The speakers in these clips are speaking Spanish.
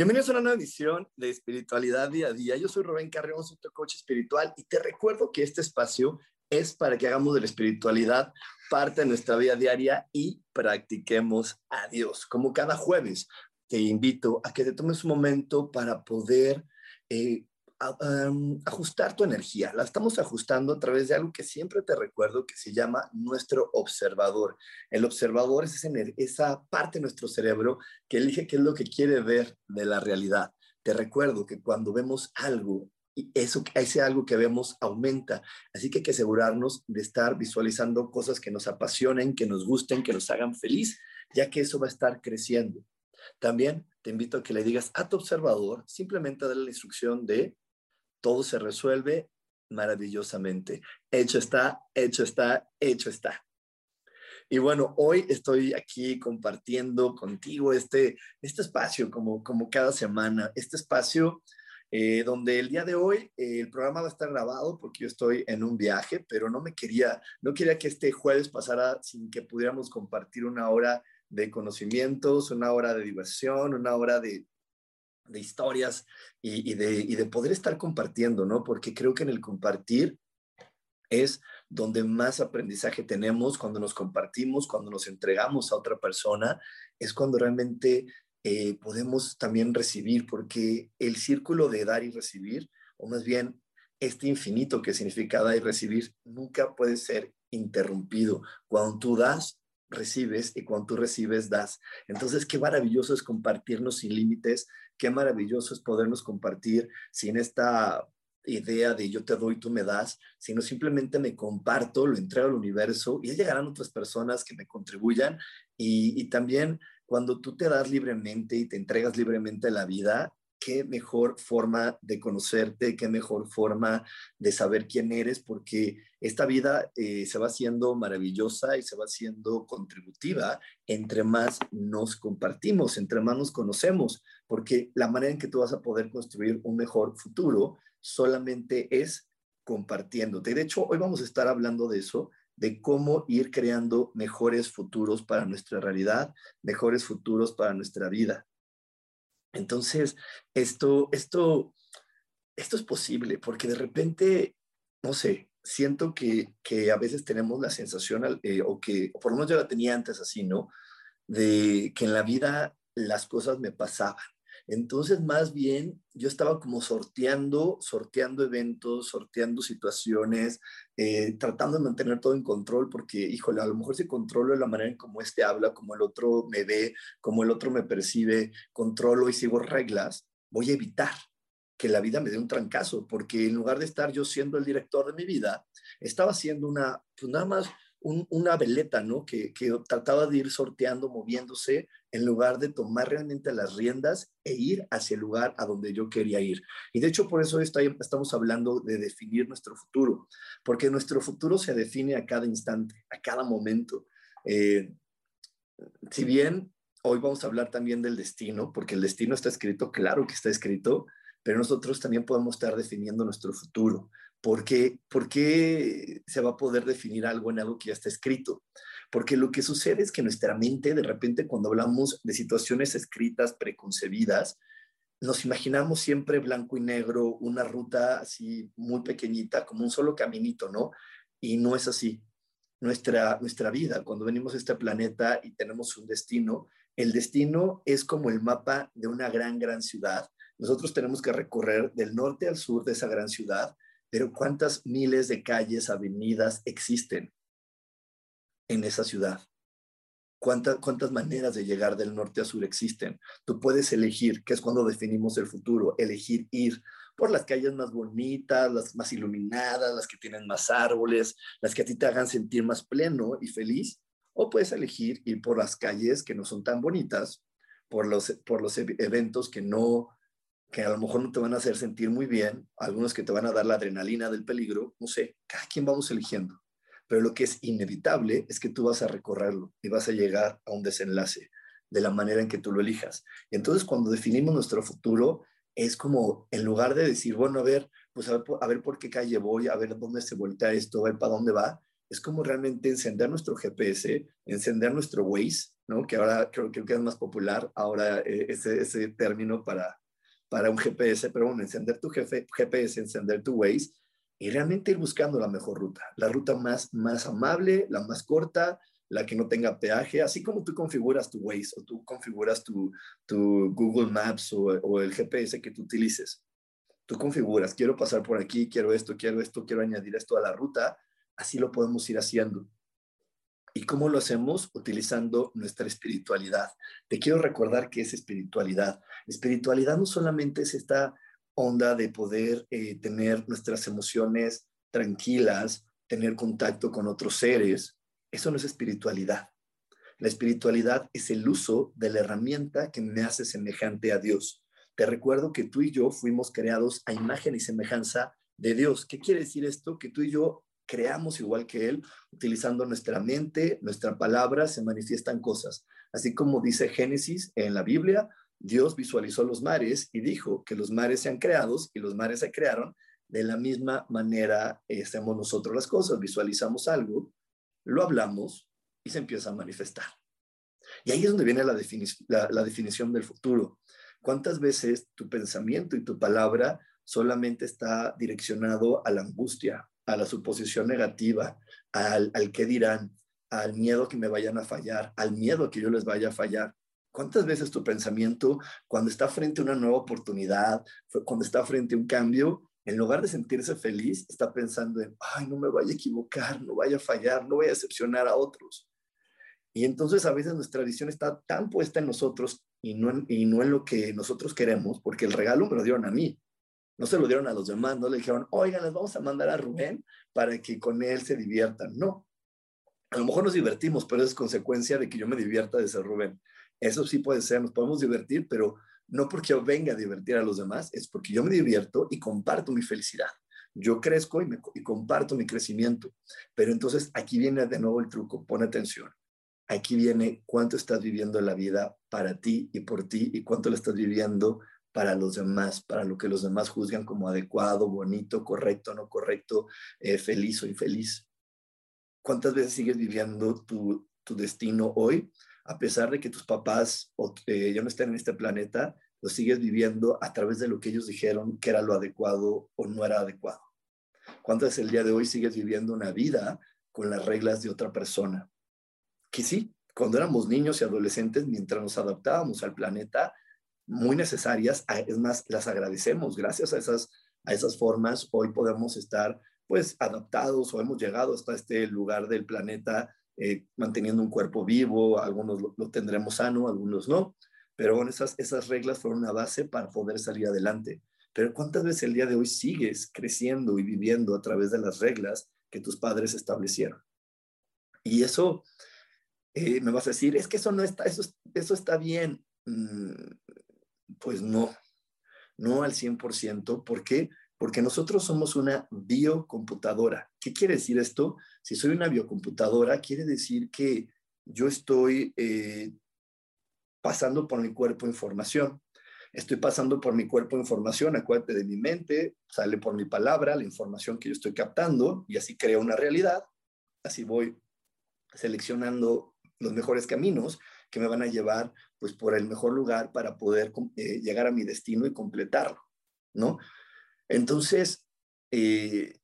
Bienvenidos a una nueva edición de Espiritualidad Día a Día. Yo soy Rubén Carreón, soy tu coach espiritual y te recuerdo que este espacio es para que hagamos de la espiritualidad parte de nuestra vida diaria y practiquemos a Dios. Como cada jueves, te invito a que te tomes un momento para poder eh, ajustar tu energía. La estamos ajustando a través de algo que siempre te recuerdo que se llama nuestro observador. El observador es esa parte de nuestro cerebro que elige qué es lo que quiere ver de la realidad. Te recuerdo que cuando vemos algo, eso, ese algo que vemos aumenta. Así que hay que asegurarnos de estar visualizando cosas que nos apasionen, que nos gusten, que nos hagan feliz, ya que eso va a estar creciendo. También te invito a que le digas a tu observador, simplemente darle la instrucción de todo se resuelve maravillosamente. Hecho está, hecho está, hecho está. Y bueno, hoy estoy aquí compartiendo contigo este, este espacio como, como cada semana, este espacio eh, donde el día de hoy eh, el programa va a estar grabado porque yo estoy en un viaje, pero no me quería, no quería que este jueves pasara sin que pudiéramos compartir una hora de conocimientos, una hora de diversión, una hora de, de historias y, de, poder estar compartiendo, ¿no? Porque creo que en el compartir es donde más aprendizaje tenemos, cuando nos compartimos, cuando nos entregamos a otra persona, es cuando realmente eh, podemos también recibir, porque el círculo de dar y recibir, o más bien este infinito que significa dar y recibir, nunca puede ser interrumpido. Cuando tú das, recibes y cuando tú recibes, das. Entonces, qué maravilloso es compartirnos sin límites, qué maravilloso es podernos compartir sin esta idea de yo te doy, tú me das, sino simplemente me comparto, lo entrego al universo y llegarán otras personas que me contribuyan y, y también cuando tú te das libremente y te entregas libremente a la vida, qué mejor forma de conocerte, qué mejor forma de saber quién eres, porque esta vida eh, se va haciendo maravillosa y se va haciendo contributiva entre más nos compartimos, entre más nos conocemos, porque la manera en que tú vas a poder construir un mejor futuro solamente es compartiéndote. De hecho, hoy vamos a estar hablando de eso, de cómo ir creando mejores futuros para nuestra realidad, mejores futuros para nuestra vida. Entonces, esto, esto, esto es posible porque de repente, no sé, siento que, que a veces tenemos la sensación, eh, o que, por lo menos yo la tenía antes así, ¿no? De que en la vida las cosas me pasaban. Entonces, más bien, yo estaba como sorteando, sorteando eventos, sorteando situaciones, eh, tratando de mantener todo en control, porque, híjole, a lo mejor si controlo la manera en cómo este habla, como el otro me ve, como el otro me percibe, controlo y sigo reglas, voy a evitar que la vida me dé un trancazo, porque en lugar de estar yo siendo el director de mi vida, estaba siendo una, pues nada más una veleta, ¿no? Que, que, trataba de ir sorteando, moviéndose, en lugar de tomar realmente las riendas e ir hacia el lugar a donde yo quería ir. Y de hecho, por eso estamos hablando de definir nuestro futuro, porque nuestro futuro se define a cada instante, a cada momento. Eh, si bien hoy vamos a hablar también del destino, porque el destino está escrito, claro que está escrito, pero nosotros también podemos estar definiendo nuestro futuro. ¿Por qué, ¿Por qué se va a poder definir algo en algo que ya está escrito? Porque lo que sucede es que nuestra mente, de repente, cuando hablamos de situaciones escritas, preconcebidas, nos imaginamos siempre blanco y negro, una ruta así muy pequeñita, como un solo caminito, ¿no? Y no es así. Nuestra, nuestra vida, cuando venimos a este planeta y tenemos un destino, el destino es como el mapa de una gran, gran ciudad. Nosotros tenemos que recorrer del norte al sur de esa gran ciudad pero ¿cuántas miles de calles, avenidas existen en esa ciudad? ¿Cuántas, ¿Cuántas maneras de llegar del norte a sur existen? Tú puedes elegir, que es cuando definimos el futuro, elegir ir por las calles más bonitas, las más iluminadas, las que tienen más árboles, las que a ti te hagan sentir más pleno y feliz, o puedes elegir ir por las calles que no son tan bonitas, por los, por los eventos que no, que a lo mejor no te van a hacer sentir muy bien, algunos que te van a dar la adrenalina del peligro, no sé, cada quien vamos eligiendo. Pero lo que es inevitable es que tú vas a recorrerlo y vas a llegar a un desenlace de la manera en que tú lo elijas. Y entonces cuando definimos nuestro futuro, es como en lugar de decir, bueno, a ver, pues a ver, a ver por qué calle voy, a ver dónde se voltea esto, a ver para dónde va, es como realmente encender nuestro GPS, encender nuestro Waze, ¿no? que ahora creo, que es más popular ahora eh, ese, ese término para, para un GPS, pero bueno, encender tu GPS, encender tu Waze y realmente ir buscando la mejor ruta, la ruta más, más amable, la más corta, la que no tenga peaje, así como tú configuras tu Waze o tú configuras tu, tu Google Maps o, o, el GPS que tú utilices. Tú configuras, quiero pasar por aquí, quiero esto, quiero esto, quiero añadir esto a la ruta, así lo podemos ir haciendo. ¿Y cómo lo hacemos? Utilizando nuestra espiritualidad. Te quiero recordar que es espiritualidad. Espiritualidad no solamente es esta onda de poder eh, tener nuestras emociones tranquilas, tener contacto con otros seres. Eso no es espiritualidad. La espiritualidad es el uso de la herramienta que me hace semejante a Dios. Te recuerdo que tú y yo fuimos creados a imagen y semejanza de Dios. ¿Qué quiere decir esto? Que tú y yo creamos igual que Él, utilizando nuestra mente, nuestra palabra, se manifiestan cosas. Así como dice Génesis en la Biblia, Dios visualizó los mares y dijo que los mares sean creados y los mares se crearon. De la misma manera hacemos nosotros las cosas, visualizamos algo, lo hablamos y se empieza a manifestar. Y ahí es donde viene la, la definición del futuro. ¿Cuántas veces tu pensamiento y tu palabra solamente está direccionado a la angustia, a la suposición negativa, al, al qué dirán, al miedo que me vayan a fallar, al miedo que yo les vaya a fallar? ¿Cuántas veces tu pensamiento, cuando está frente a una nueva oportunidad, cuando está frente a un cambio, en lugar de sentirse feliz, está pensando en, ay, no me vaya a equivocar, no vaya a fallar, no vaya a decepcionar a otros? Y entonces a veces nuestra visión está tan puesta en nosotros y no en, y no en lo que nosotros queremos, porque el regalo me lo dieron a mí, no se lo dieron a los demás, no le dijeron, oigan, les vamos a mandar a Rubén para que con él se diviertan. No, a lo mejor nos divertimos, pero es consecuencia de que yo me divierta de ser Rubén. Eso sí puede ser, nos podemos divertir, pero no porque yo venga a divertir a los demás, es porque yo me divierto y comparto mi felicidad. Yo crezco y, me, y comparto mi crecimiento. Pero entonces aquí viene de nuevo el truco, pon atención. Aquí viene cuánto estás viviendo la vida para ti y por ti y cuánto la estás viviendo para los demás, para lo que los demás juzgan como adecuado, bonito, correcto, no correcto, eh, feliz o infeliz. ¿Cuántas veces sigues viviendo tu, destino hoy a pesar de que tus papás eh, ya no estén en este planeta, lo sigues viviendo a través de lo que ellos dijeron que era lo adecuado o no era adecuado. ¿Cuántas el día de hoy sigues viviendo una vida con las reglas de otra persona? Que sí, cuando éramos niños y adolescentes, mientras nos adaptábamos al planeta, muy necesarias, es más, las agradecemos. Gracias a esas, a esas formas, hoy podemos estar pues adaptados o hemos llegado hasta este lugar del planeta eh, manteniendo un cuerpo vivo, algunos lo, tendremos sano, algunos no, pero bueno, esas, esas reglas fueron una base para poder salir adelante. Pero ¿cuántas veces el día de hoy sigues creciendo y viviendo a través de las reglas que tus padres establecieron? Y eso, eh, me vas a decir, es que eso no está, eso, eso está bien. Mm, pues no, no al 100%. ¿Por qué? porque nosotros somos una biocomputadora. ¿Qué quiere decir esto? Si soy una biocomputadora, quiere decir que yo estoy eh, pasando por mi cuerpo información. Estoy pasando por mi cuerpo información, acuérdate de mi mente, sale por mi palabra, la información que yo estoy captando y así creo una realidad. Así voy seleccionando los mejores caminos que me van a llevar pues por el mejor lugar para poder eh, llegar a mi destino y completarlo, ¿no? Entonces, eh,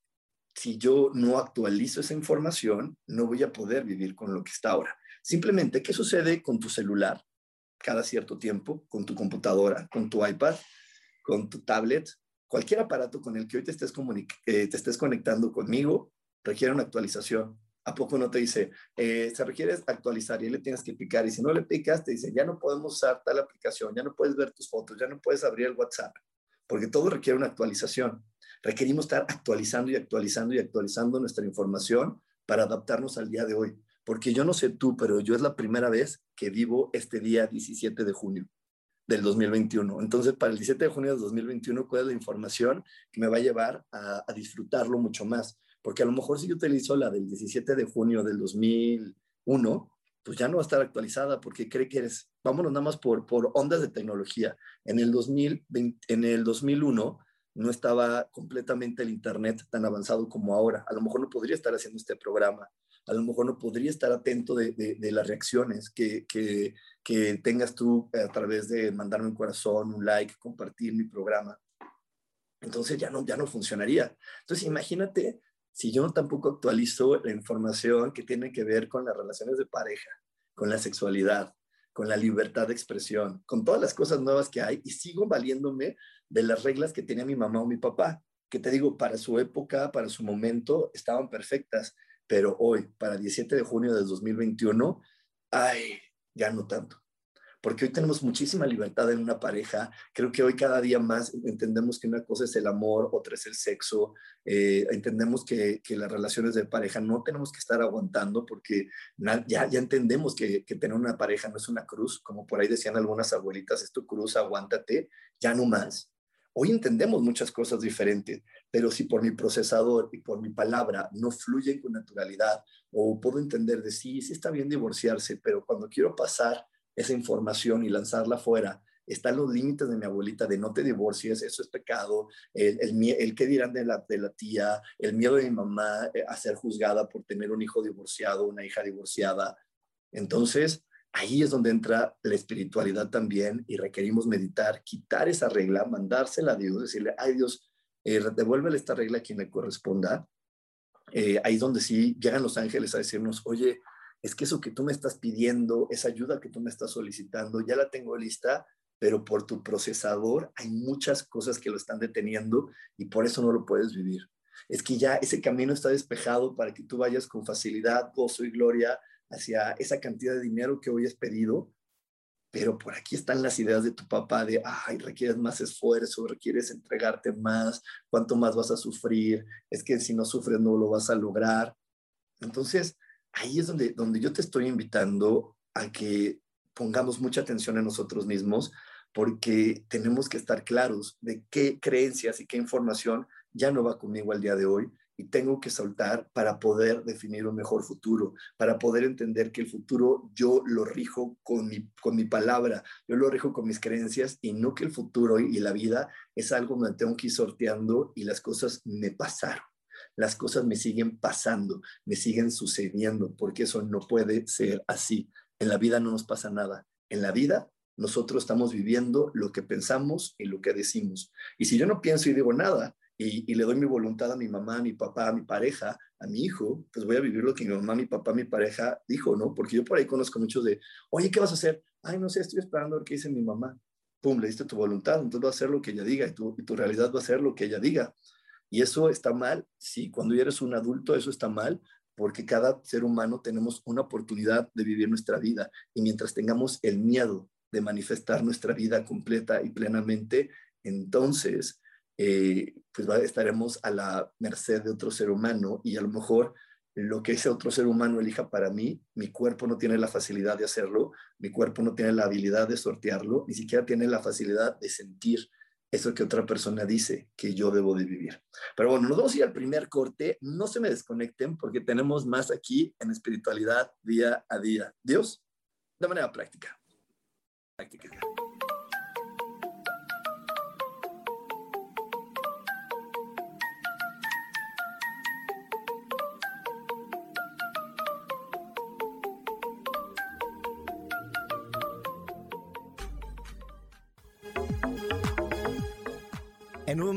si yo no actualizo esa información, no voy a poder vivir con lo que está ahora. Simplemente, ¿qué sucede con tu celular cada cierto tiempo, con tu computadora, con tu iPad, con tu tablet? cualquier aparato con el que hoy te estés, eh, te estés conectando conmigo requiere una actualización. ¿A poco no te dice, eh, se requiere actualizar y le tienes que picar? Y si no le picas, te dice, ya no podemos usar tal aplicación, ya no puedes ver tus fotos, ya no puedes abrir el WhatsApp, porque todo requiere una actualización. Requerimos estar actualizando y actualizando y actualizando nuestra información para adaptarnos al día de hoy. Porque yo no sé tú, pero yo es la primera vez que vivo este día 17 de junio del 2021. Entonces, para el 17 de junio del 2021, ¿cuál es la información que me va a llevar a, a disfrutarlo mucho más? Porque a lo mejor si yo utilizo la del 17 de junio del 2001, pues ya no va a estar actualizada porque cree que eres, vámonos nada más por, por ondas de tecnología. En el, 2020, en el 2001 no estaba completamente el Internet tan avanzado como ahora. A lo mejor no podría estar haciendo este programa. A lo mejor no podría estar atento de, de, las reacciones que, que, que tengas tú a través de mandarme un corazón, un like, compartir mi programa. Entonces ya no, ya no funcionaría. Entonces imagínate si yo tampoco actualizo la información que tiene que ver con las relaciones de pareja, con la sexualidad, con la libertad de expresión, con todas las cosas nuevas que hay y sigo valiéndome de las reglas que tenía mi mamá o mi papá, que te digo, para su época, para su momento, estaban perfectas, pero hoy, para 17 de junio del 2021, ay, ya no tanto porque hoy tenemos muchísima libertad en una pareja. Creo que hoy cada día más entendemos que una cosa es el amor, otra es el sexo. Eh, entendemos que, las relaciones de pareja no tenemos que estar aguantando porque ya, ya entendemos que, que, tener una pareja no es una cruz, como por ahí decían algunas abuelitas, es tu cruz, aguántate, ya no más. Hoy entendemos muchas cosas diferentes, pero si por mi procesador y por mi palabra no fluyen con naturalidad, o puedo entender de sí, sí está bien divorciarse, pero cuando quiero pasar esa información y lanzarla fuera. Están los límites de mi abuelita de no te divorcies, eso es pecado, el, el, el qué dirán de la, de la tía, el miedo de mi mamá eh, a ser juzgada por tener un hijo divorciado, una hija divorciada. Entonces, ahí es donde entra la espiritualidad también y requerimos meditar, quitar esa regla, mandársela a Dios, decirle, ay Dios, eh, devuélvele esta regla a quien le corresponda. Eh, ahí es donde sí llegan los ángeles a decirnos, oye, es que eso que tú me estás pidiendo, esa ayuda que tú me estás solicitando, ya la tengo lista, pero por tu procesador hay muchas cosas que lo están deteniendo y por eso no lo puedes vivir. Es que ya ese camino está despejado para que tú vayas con facilidad, gozo y gloria hacia esa cantidad de dinero que hoy has pedido, pero por aquí están las ideas de tu papá de, ay, requieres más esfuerzo, requieres entregarte más, cuánto más vas a sufrir, es que si no sufres no lo vas a lograr. Entonces, ahí es donde, donde yo te estoy invitando a que pongamos mucha atención en nosotros mismos porque tenemos que estar claros de qué creencias y qué información ya no va conmigo al día de hoy y tengo que soltar para poder definir un mejor futuro, para poder entender que el futuro yo lo rijo con mi, con mi palabra, yo lo rijo con mis creencias y no que el futuro y la vida es algo donde tengo que ir sorteando y las cosas me pasaron las cosas me siguen pasando, me siguen sucediendo, porque eso no puede ser así. En la vida no nos pasa nada. En la vida nosotros estamos viviendo lo que pensamos y lo que decimos. Y si yo no pienso y digo nada, y, le doy mi voluntad a mi mamá, a mi papá, a mi pareja, a mi hijo, pues voy a vivir lo que mi mamá, mi papá, mi pareja dijo, ¿no? Porque yo por ahí conozco muchos de, oye, ¿qué vas a hacer? Ay, no sé, estoy esperando a ver qué dice mi mamá. Pum, le diste tu voluntad, entonces va a hacer lo que ella diga y tu, tu realidad va a ser lo que ella diga. Y eso está mal, sí, cuando ya eres un adulto eso está mal, porque cada ser humano tenemos una oportunidad de vivir nuestra vida. Y mientras tengamos el miedo de manifestar nuestra vida completa y plenamente, entonces eh, pues estaremos a la merced de otro ser humano y a lo mejor lo que ese otro ser humano elija para mí, mi cuerpo no tiene la facilidad de hacerlo, mi cuerpo no tiene la habilidad de sortearlo, ni siquiera tiene la facilidad de sentir eso que otra persona dice que yo debo de vivir. Pero bueno, nos vamos a ir al primer corte. No se me desconecten porque tenemos más aquí en espiritualidad día a día. Dios, de manera práctica. Práctica.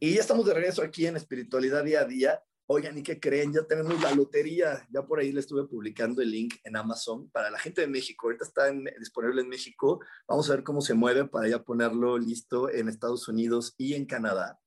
Y ya estamos de regreso aquí en Espiritualidad Día a Día. Oigan, ¿y qué creen? Ya tenemos la lotería. Ya por ahí le estuve publicando el link en Amazon para la gente de México. Ahorita está disponible en México. Vamos a ver cómo se mueve para ya ponerlo listo en Estados Unidos y en Canadá.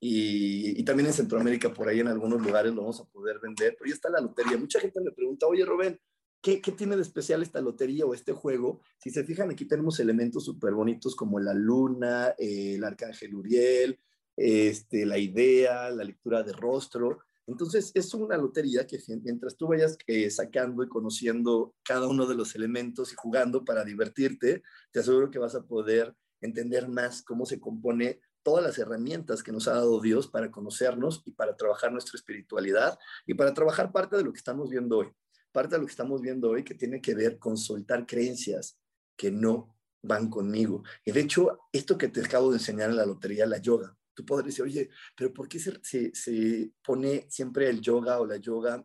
Y, también en Centroamérica, por ahí en algunos lugares lo vamos a poder vender. Pero ya está la lotería. Mucha gente me pregunta, oye, Rubén, ¿Qué, ¿qué, tiene de especial esta lotería o este juego? Si se fijan, aquí tenemos elementos súper bonitos como la luna, eh, el arcángel Uriel, este, la idea, la lectura de rostro. Entonces, es una lotería que mientras tú vayas eh, sacando y conociendo cada uno de los elementos y jugando para divertirte, te aseguro que vas a poder entender más cómo se compone todas las herramientas que nos ha dado Dios para conocernos y para trabajar nuestra espiritualidad y para trabajar parte de lo que estamos viendo hoy. Parte de lo que estamos viendo hoy que tiene que ver con soltar creencias que no van conmigo. Y de hecho, esto que te acabo de enseñar en la lotería, la yoga, tú podrías decir, oye, pero ¿por qué se, se, pone siempre el yoga o la yoga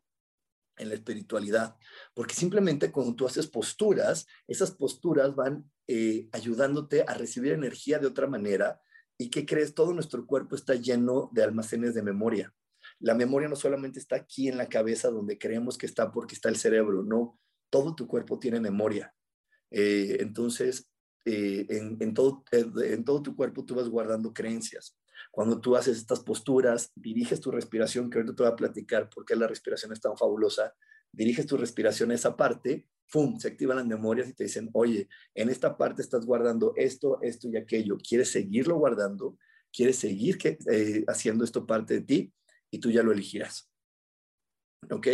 en la espiritualidad? Porque simplemente cuando tú haces posturas, esas posturas van eh, ayudándote a recibir energía de otra manera. ¿Y qué crees? Todo nuestro cuerpo está lleno de almacenes de memoria. La memoria no solamente está aquí en la cabeza donde creemos que está porque está el cerebro, no, todo tu cuerpo tiene memoria. Eh, entonces, eh, en, en, todo, en todo tu cuerpo tú vas guardando creencias. Cuando tú haces estas posturas, diriges tu respiración, que ahorita te voy a platicar por qué la respiración es tan fabulosa, diriges tu respiración a esa parte, ¡pum!, se activan las memorias y te dicen, oye, en esta parte estás guardando esto, esto y aquello, ¿quieres seguirlo guardando? ¿Quieres seguir que, eh, haciendo esto parte de ti? Y tú ya lo elegirás. ¿Ok?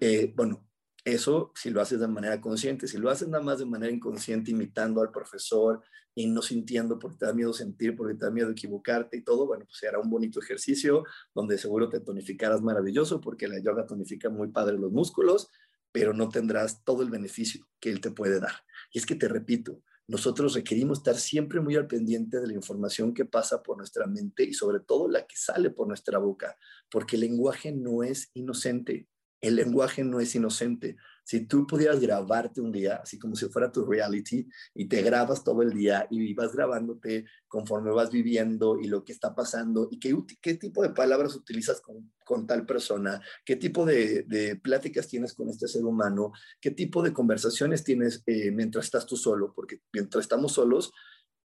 Eh, bueno, eso si lo haces de manera consciente, si lo haces nada más de manera inconsciente, imitando al profesor y no sintiendo porque te da miedo sentir, porque te da miedo equivocarte y todo, bueno, pues será un bonito ejercicio donde seguro te tonificarás maravilloso porque la yoga tonifica muy padre los músculos, pero no tendrás todo el beneficio que él te puede dar. Y es que te repito, nosotros requerimos estar siempre muy al pendiente de la información que pasa por nuestra mente y sobre todo la que sale por nuestra boca, porque el lenguaje no es inocente. El lenguaje no es inocente. Si tú pudieras grabarte un día, así como si fuera tu reality, y te grabas todo el día y vas grabándote conforme vas viviendo y lo que está pasando, y qué, tipo de palabras utilizas con, con tal persona, qué tipo de, de, pláticas tienes con este ser humano, qué tipo de conversaciones tienes eh, mientras estás tú solo, porque mientras estamos solos,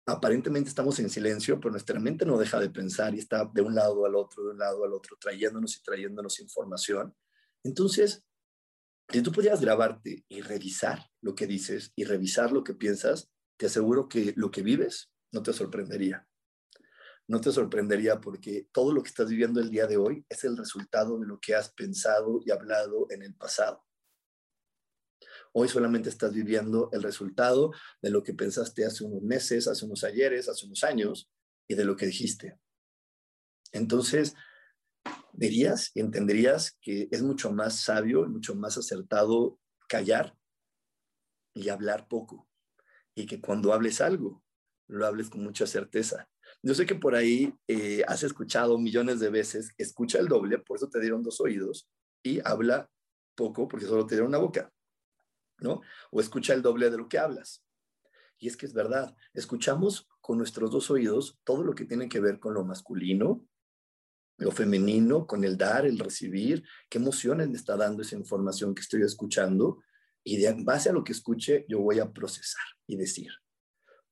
aparentemente estamos en silencio, pero nuestra mente no deja de pensar y está de un lado al otro, de un lado al otro, trayéndonos y trayéndonos información. Entonces, si tú pudieras grabarte y revisar lo que dices y revisar lo que piensas, te aseguro que lo que vives no te sorprendería. No te sorprendería porque todo lo que estás viviendo el día de hoy es el resultado de lo que has pensado y hablado en el pasado. Hoy solamente estás viviendo el resultado de lo que pensaste hace unos meses, hace unos ayeres, hace unos años y de lo que dijiste. Entonces, dirías y entenderías que es mucho más sabio y mucho más acertado callar y hablar poco. Y que cuando hables algo, lo hables con mucha certeza. Yo sé que por ahí eh, has escuchado millones de veces, escucha el doble, por eso te dieron dos oídos, y habla poco porque solo te dieron una boca, ¿no? O escucha el doble de lo que hablas. Y es que es verdad, escuchamos con nuestros dos oídos todo lo que tiene que ver con lo masculino lo femenino con el dar, el recibir, qué emociones me está dando esa información que estoy escuchando y de base a lo que escuche yo voy a procesar y decir.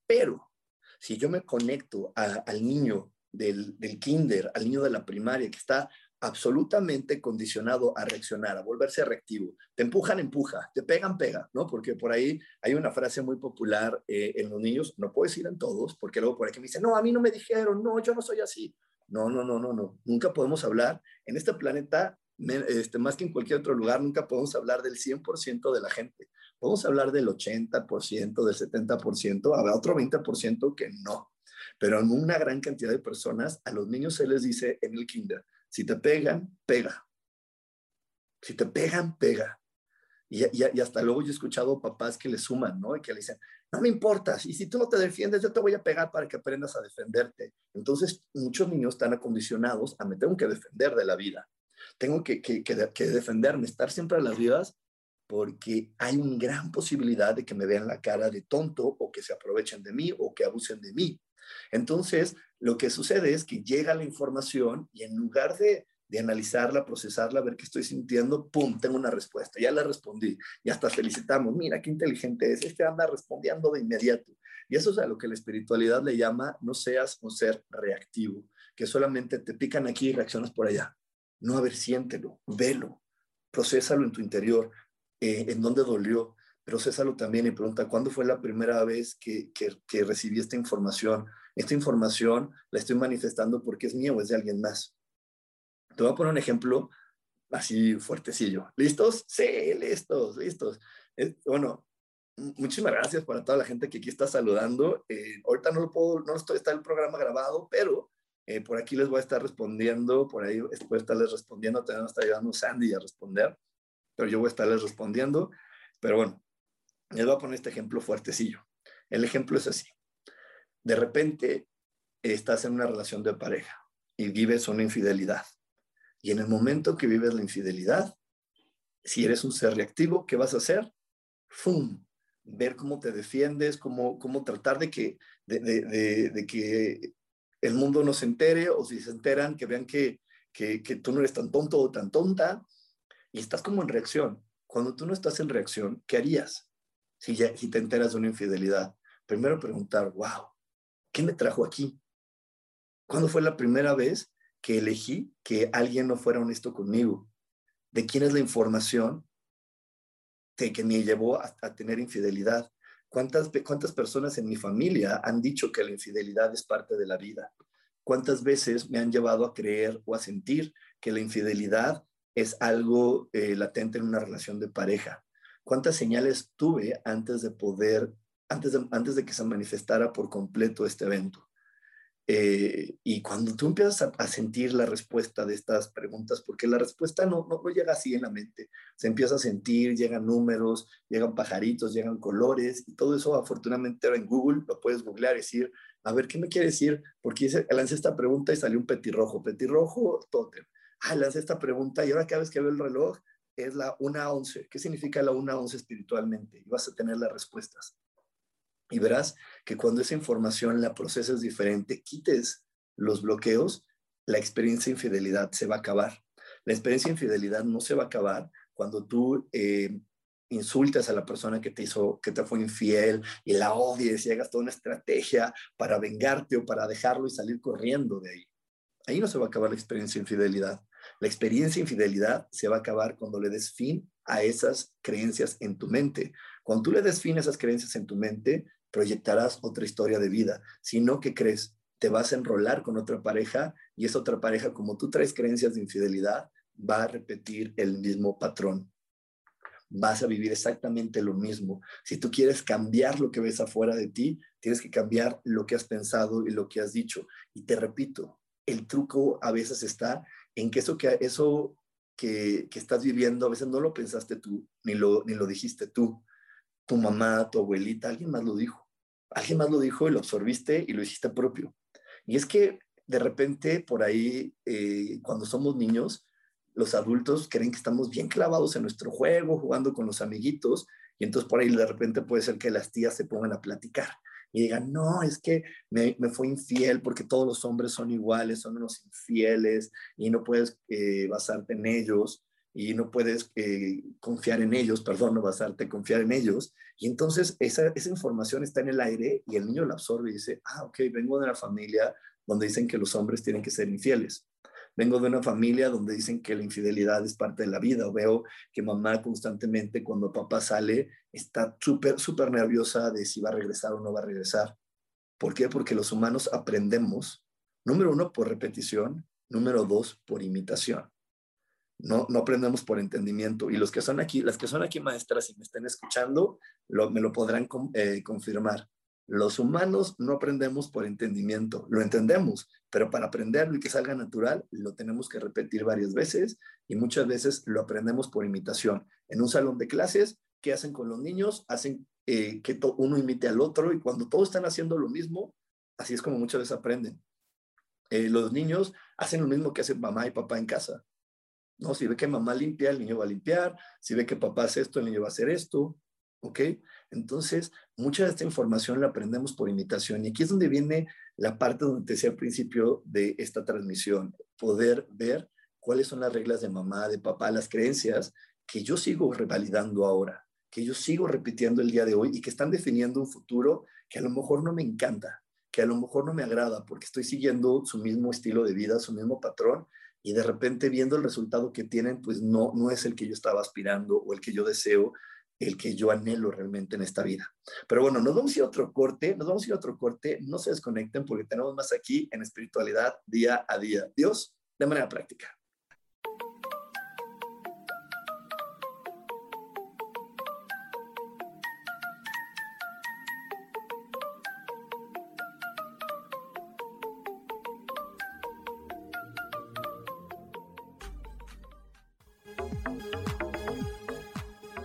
Pero si yo me conecto al niño del, del kinder, al niño de la primaria que está absolutamente condicionado a reaccionar, a volverse reactivo. Te empujan, empuja, te pegan, pega, ¿no? Porque por ahí hay una frase muy popular eh, en los niños, no puedo decir en todos, porque luego por ahí que me dicen, no, a mí no me dijeron, no, yo no soy así. No, no, no, no, no. Nunca podemos hablar en este planeta, este, más que en cualquier otro lugar, nunca podemos hablar del 100% de la gente. Podemos hablar del 80%, del 70%, habrá otro 20% que no. Pero en una gran cantidad de personas, a los niños se les dice en el kinder, si te pegan, pega. Si te pegan, pega. Y, hasta luego yo he escuchado papás que le suman, ¿no? Y que le dicen, no me importas, y si tú no te defiendes, yo te voy a pegar para que aprendas a defenderte. Entonces, muchos niños están acondicionados a me tengo que defender de la vida. Tengo que, que, que, que defenderme, estar siempre a las vivas, porque hay una gran posibilidad de que me vean la cara de tonto o que se aprovechen de mí o que abusen de mí. Entonces, lo que sucede es que llega la información y en lugar de, analizarla, procesarla, ver qué estoy sintiendo, ¡pum!, tengo una respuesta. Ya la respondí y hasta felicitamos. Mira, qué inteligente es. Este anda respondiendo de inmediato. Y eso es a lo que la espiritualidad le llama no seas un ser reactivo, que solamente te pican aquí y reaccionas por allá. No, a ver, siéntelo, velo, procésalo en tu interior, eh, en dónde dolió, procésalo también y pregunta, ¿cuándo fue la primera vez que, que, recibí esta información? Esta información la estoy manifestando porque es mía o es de alguien más. Te voy a poner un ejemplo así fuertecillo. ¿Listos? Sí, listos, listos. bueno, muchísimas gracias para toda la gente que aquí está saludando. Eh, ahorita no lo puedo, no estoy, está el programa grabado, pero eh, por aquí les voy a estar respondiendo, por ahí después estarles respondiendo, también nos está ayudando Sandy a responder, pero yo voy a estarles respondiendo. Pero bueno, les voy a poner este ejemplo fuertecillo. El ejemplo es así. De repente estás en una relación de pareja y vives una infidelidad. Y en el momento que vives la infidelidad, si eres un ser reactivo, ¿qué vas a hacer? ¡Fum! Ver cómo te defiendes, cómo, cómo tratar de que, de, que el mundo no se entere o si se enteran, que vean que, que, tú no eres tan tonto o tan tonta y estás como en reacción. Cuando tú no estás en reacción, ¿qué harías? si, ya, si te enteras de una infidelidad, primero preguntar, wow, ¿qué me trajo aquí? ¿Cuándo fue la primera vez que elegí que alguien no fuera honesto conmigo? ¿De quién es la información de que me llevó a, tener infidelidad? ¿Cuántas, ¿Cuántas personas en mi familia han dicho que la infidelidad es parte de la vida? ¿Cuántas veces me han llevado a creer o a sentir que la infidelidad es algo eh, latente en una relación de pareja? cuántas señales tuve antes de poder, antes antes de que se manifestara por completo este evento. Eh, y cuando tú empiezas a, sentir la respuesta de estas preguntas, porque la respuesta no, no, llega así en la mente, se empieza a sentir, llegan números, llegan pajaritos, llegan colores, y todo eso afortunadamente ahora en Google lo puedes googlear y decir, a ver, ¿qué me quiere decir? Porque lancé esta pregunta y salió un petirrojo, petirrojo, totem. Ah, lancé esta pregunta y ahora cada vez que veo el reloj, es la 1-11. ¿Qué significa la 1-11 espiritualmente? Y vas a tener las respuestas. Y verás que cuando esa información la procesas diferente, quites los bloqueos, la experiencia de infidelidad se va a acabar. La experiencia de infidelidad no se va a acabar cuando tú eh, insultas a la persona que te hizo, que te fue infiel y la odies y hagas toda una estrategia para vengarte o para dejarlo y salir corriendo de ahí. Ahí no se va a acabar la experiencia de infidelidad. La experiencia de infidelidad se va a acabar cuando le des fin a esas creencias en tu mente. Cuando tú le des fin a esas creencias en tu mente, proyectarás otra historia de vida. Si no, ¿qué crees? Te vas a enrolar con otra pareja y esa otra pareja, como tú traes creencias de infidelidad, va a repetir el mismo patrón. Vas a vivir exactamente lo mismo. Si tú quieres cambiar lo que ves afuera de ti, tienes que cambiar lo que has pensado y lo que has dicho. Y te repito, el truco a veces está en que eso que, eso que, que, estás viviendo a veces no lo pensaste tú, ni lo, ni lo dijiste tú. Tu mamá, tu abuelita, alguien más lo dijo. Alguien más lo dijo y lo absorbiste y lo hiciste propio. Y es que de repente por ahí, eh, cuando somos niños, los adultos creen que estamos bien clavados en nuestro juego, jugando con los amiguitos, y entonces por ahí de repente puede ser que las tías se pongan a platicar y digan, no, es que me, fue infiel porque todos los hombres son iguales, son unos infieles y no puedes eh, basarte en ellos y no puedes eh, confiar en ellos, perdón, no basarte, confiar en ellos. Y entonces esa, esa información está en el aire y el niño la absorbe y dice, ah, ok, vengo de una familia donde dicen que los hombres tienen que ser infieles. Vengo de una familia donde dicen que la infidelidad es parte de la vida. O veo que mamá constantemente cuando papá sale está súper, súper nerviosa de si va a regresar o no va a regresar. ¿Por qué? Porque los humanos aprendemos, número uno, por repetición, número dos, por imitación. No, no aprendemos por entendimiento. Y los que son aquí, las que son aquí maestras y me estén escuchando, me lo podrán eh, confirmar. Los humanos no aprendemos por entendimiento, lo entendemos, pero para aprenderlo y que salga natural, lo tenemos que repetir varias veces y muchas veces lo aprendemos por imitación. En un salón de clases, ¿qué hacen con los niños? Hacen eh, que uno imite al otro y cuando todos están haciendo lo mismo, así es como muchas veces aprenden. Eh, los niños hacen lo mismo que hacen mamá y papá en casa. ¿No? Si ve que mamá limpia, el niño va a limpiar. Si ve que papá hace esto, el niño va a hacer esto. ¿Ok? Entonces, mucha de esta información la aprendemos por imitación y aquí es donde viene la parte donde te decía al principio de esta transmisión, poder ver cuáles son las reglas de mamá, de papá, las creencias que yo sigo revalidando ahora, que yo sigo repitiendo el día de hoy y que están definiendo un futuro que a lo mejor no me encanta, que a lo mejor no me agrada porque estoy siguiendo su mismo estilo de vida, su mismo patrón y de repente viendo el resultado que tienen, pues no, no es el que yo estaba aspirando o el que yo deseo el que yo anhelo realmente en esta vida. Pero bueno, nos vamos a ir a otro corte, nos vamos a ir a otro corte, no se desconecten porque tenemos más aquí en espiritualidad día a día. Dios, de manera práctica.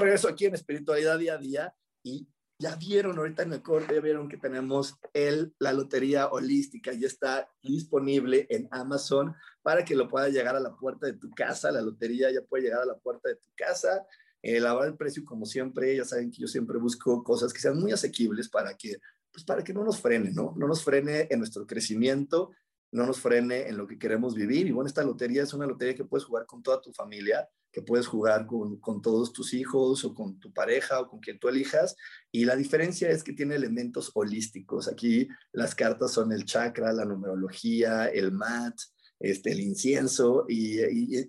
De regreso aquí en Espiritualidad Día a Día y ya vieron ahorita en el corte, ya vieron que tenemos el, la lotería holística, ya está disponible en Amazon para que lo pueda llegar a la puerta de tu casa, la lotería ya puede llegar a la puerta de tu casa. Eh, la el precio, como siempre, ya saben que yo siempre busco cosas que sean muy asequibles para que, pues para que no nos frene, ¿no? No nos frene en nuestro crecimiento, no nos frene en lo que queremos vivir. Y bueno, esta lotería es una lotería que puedes jugar con toda tu familia que puedes jugar con, con, todos tus hijos o con tu pareja o con quien tú elijas. Y la diferencia es que tiene elementos holísticos. Aquí las cartas son el chakra, la numerología, el mat, este, el incienso y,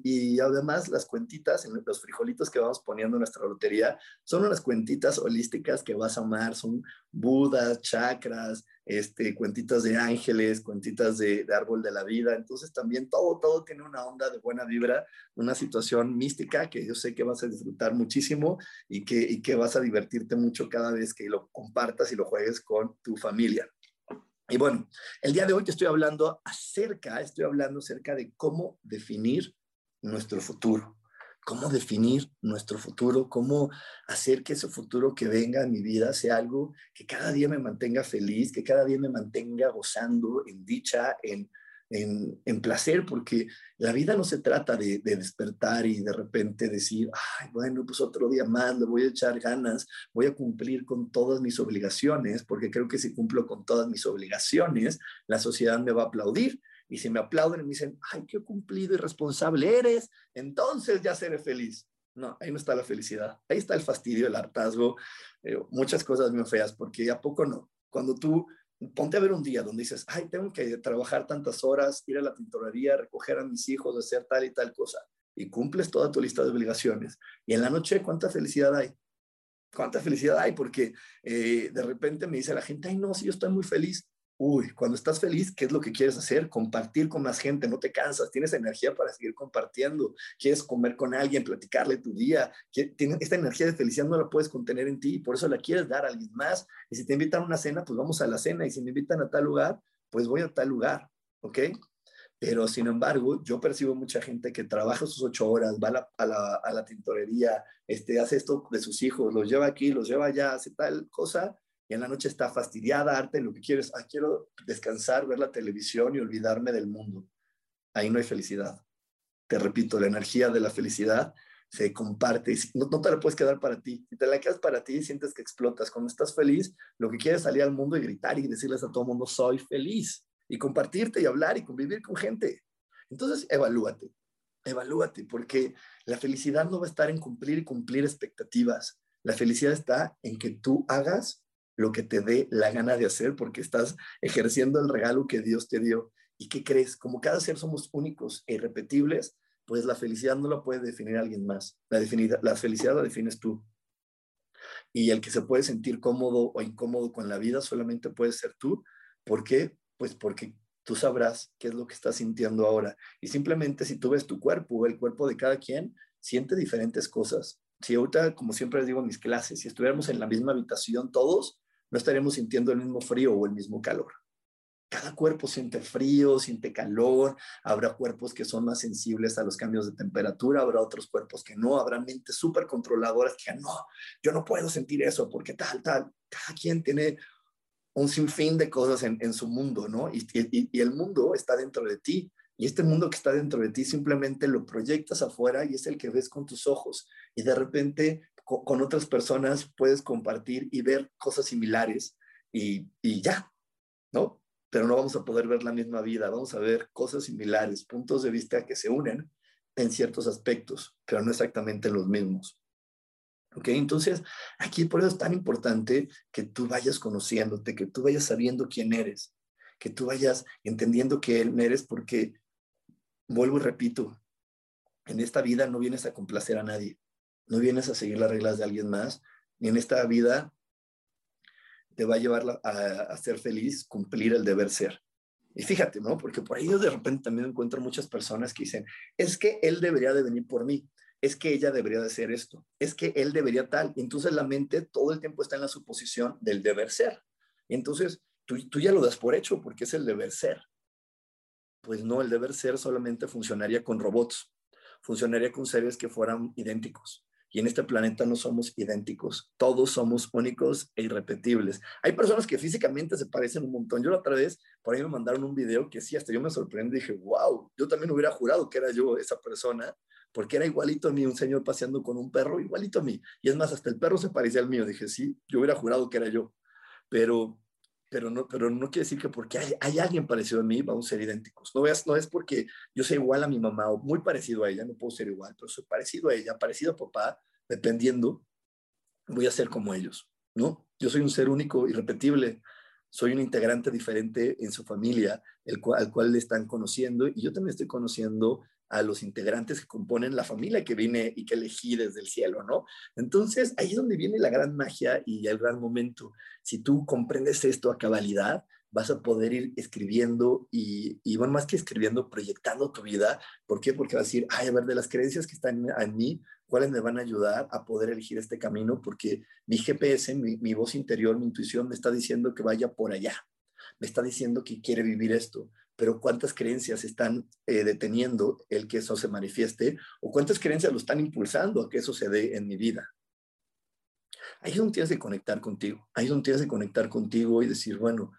y, además las cuentitas, en los frijolitos que vamos poniendo en nuestra lotería, son unas cuentitas holísticas que vas a amar, son budas, chakras, este, cuentitas de ángeles, cuentitas de, de, árbol de la vida. Entonces también todo, todo tiene una onda de buena vibra, una situación mística que yo sé que vas a disfrutar muchísimo y que, y que vas a divertirte mucho cada vez que lo compartas y lo juegues con tu familia. Y bueno, el día de hoy te estoy hablando acerca, estoy hablando acerca de cómo definir nuestro futuro, cómo definir nuestro futuro, cómo hacer que ese futuro que venga en mi vida sea algo que cada día me mantenga feliz, que cada día me mantenga gozando en dicha, en en, placer, porque la vida no se trata de, despertar y de repente decir, ay, bueno, pues otro día más, le voy a echar ganas, voy a cumplir con todas mis obligaciones, porque creo que si cumplo con todas mis obligaciones, la sociedad me va a aplaudir. Y si me aplauden y me dicen, ay, qué cumplido y responsable eres, entonces ya seré feliz. No, ahí no está la felicidad. Ahí está el fastidio, el hartazgo, eh, muchas cosas muy feas, porque ¿a poco no? Cuando tú ponte a ver un día donde dices, ay, tengo que trabajar tantas horas, ir a la tintorería, recoger a mis hijos, hacer tal y tal cosa, y cumples toda tu lista de obligaciones. Y en la noche, ¿cuánta felicidad hay? ¿Cuánta felicidad hay? Porque eh, de repente me dice la gente, ay, no, si yo estoy muy feliz. Uy, cuando estás feliz, ¿qué es lo que quieres hacer? Compartir con más gente, no te cansas, tienes energía para seguir compartiendo, quieres comer con alguien, platicarle tu día, esta energía de felicidad no la puedes contener en ti, por eso la quieres dar a alguien más. Y si te invitan a una cena, pues vamos a la cena, y si me invitan a tal lugar, pues voy a tal lugar, ¿ok? Pero sin embargo, yo percibo mucha gente que trabaja sus ocho horas, va a la, a la, a la tintorería, este, hace esto de sus hijos, los lleva aquí, los lleva allá, hace tal cosa, en la noche está fastidiada, arte, lo que quieres, ah, quiero descansar, ver la televisión y olvidarme del mundo. Ahí no hay felicidad. Te repito, la energía de la felicidad se comparte, no, no te la puedes quedar para ti. Si te la quedas para ti, sientes que explotas. Cuando estás feliz, lo que quieres es salir al mundo y gritar y decirles a todo el mundo, soy feliz. Y compartirte y hablar y convivir con gente. Entonces, evalúate, evalúate, porque la felicidad no va a estar en cumplir y cumplir expectativas. La felicidad está en que tú hagas lo que te dé la gana de hacer porque estás ejerciendo el regalo que Dios te dio. ¿Y qué crees? Como cada ser somos únicos e irrepetibles, pues la felicidad no la puede definir alguien más. La, la felicidad la defines tú. Y el que se puede sentir cómodo o incómodo con la vida solamente puede ser tú. ¿Por qué? Pues porque tú sabrás qué es lo que estás sintiendo ahora. Y simplemente si tú ves tu cuerpo o el cuerpo de cada quien, siente diferentes cosas. Si ahorita, como siempre les digo en mis clases, si estuviéramos en la misma habitación todos, no estaríamos sintiendo el mismo frío o el mismo calor. Cada cuerpo siente frío, siente calor, habrá cuerpos que son más sensibles a los cambios de temperatura, habrá otros cuerpos que no, habrá mentes súper controladoras que no, yo no puedo sentir eso porque tal, tal, cada quien tiene un sinfín de cosas en, su mundo, ¿no? Y, y, el mundo está dentro de ti. Y este mundo que está dentro de ti simplemente lo proyectas afuera y es el que ves con tus ojos. Y de repente con, otras personas puedes compartir y ver cosas similares y, y ya, ¿no? Pero no vamos a poder ver la misma vida, vamos a ver cosas similares, puntos de vista que se unen en ciertos aspectos, pero no exactamente los mismos. ¿Ok? Entonces, aquí por eso es tan importante que tú vayas conociéndote, que tú vayas sabiendo quién eres, que tú vayas entendiendo quién eres, porque, vuelvo y repito, en esta vida no vienes a complacer a nadie. No vienes a seguir las reglas de alguien más, ni en esta vida te va a llevar a, ser feliz, cumplir el deber ser. Y fíjate, ¿no? Porque por ahí yo de repente también encuentro muchas personas que dicen, es que él debería de venir por mí, es que ella debería de hacer esto, es que él debería tal. Entonces la mente todo el tiempo está en la suposición del deber ser. Y entonces tú, tú ya lo das por hecho porque es el deber ser. Pues no, el deber ser solamente funcionaría con robots, funcionaría con seres que fueran idénticos. Y en este planeta no somos idénticos, todos somos únicos e irrepetibles. Hay personas que físicamente se parecen un montón. Yo la otra vez, por ahí me mandaron un video que sí, hasta yo me sorprendí, dije, wow, yo también hubiera jurado que era yo esa persona, porque era igualito a mí, un señor paseando con un perro, igualito a mí. Y es más, hasta el perro se parecía al mío. Dije, sí, yo hubiera jurado que era yo. Pero pero no, pero no quiere decir que porque hay, alguien parecido a mí vamos a ser idénticos. No es, no es porque yo sea igual a mi mamá o muy parecido a ella, no puedo ser igual, pero soy parecido a ella, parecido a papá, dependiendo, voy a ser como ellos, ¿no? Yo soy un ser único, irrepetible, soy un integrante diferente en su familia, el al cual le están conociendo, y yo también estoy conociendo a los integrantes que componen la familia que vine y que elegí desde el cielo, ¿no? Entonces, ahí es donde viene la gran magia y el gran momento. Si tú comprendes esto a cabalidad, vas a poder ir escribiendo y, y, bueno, más que escribiendo, proyectando tu vida. ¿Por qué? Porque vas a decir, ay, a ver, de las creencias que están en, mí, ¿cuáles me van a ayudar a poder elegir este camino? Porque mi GPS, mi, mi voz interior, mi intuición me está diciendo que vaya por allá. Me está diciendo que quiere vivir esto pero cuántas creencias están eh, deteniendo el que eso se manifieste o cuántas creencias lo están impulsando a que eso se dé en mi vida. Ahí es donde tienes que conectar contigo, ahí es donde tienes que conectar contigo y decir, bueno,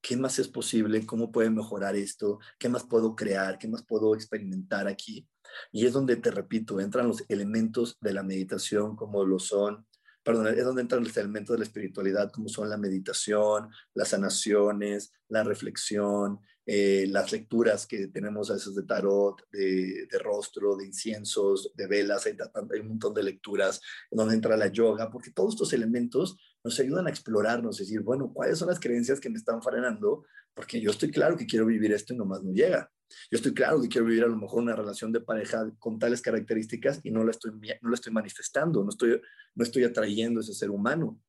¿qué más es posible? ¿Cómo puede mejorar esto? ¿Qué más puedo crear? ¿Qué más puedo experimentar aquí? Y es donde, te repito, entran los elementos de la meditación como lo son perdón, es donde entran los elementos de la espiritualidad, como son la meditación, las sanaciones, la reflexión, eh, las lecturas que tenemos a veces de tarot, de, rostro, de inciensos, de velas, hay, hay, un montón de lecturas donde entra la yoga, porque todos estos elementos nos ayudan a explorarnos, decir, bueno, ¿cuáles son las creencias que me están frenando? Porque yo estoy claro que quiero vivir esto y nomás no llega. Yo estoy claro que quiero vivir a lo mejor una relación de pareja con tales características y no la estoy, no la estoy manifestando, no estoy, no estoy atrayendo ese ser humano.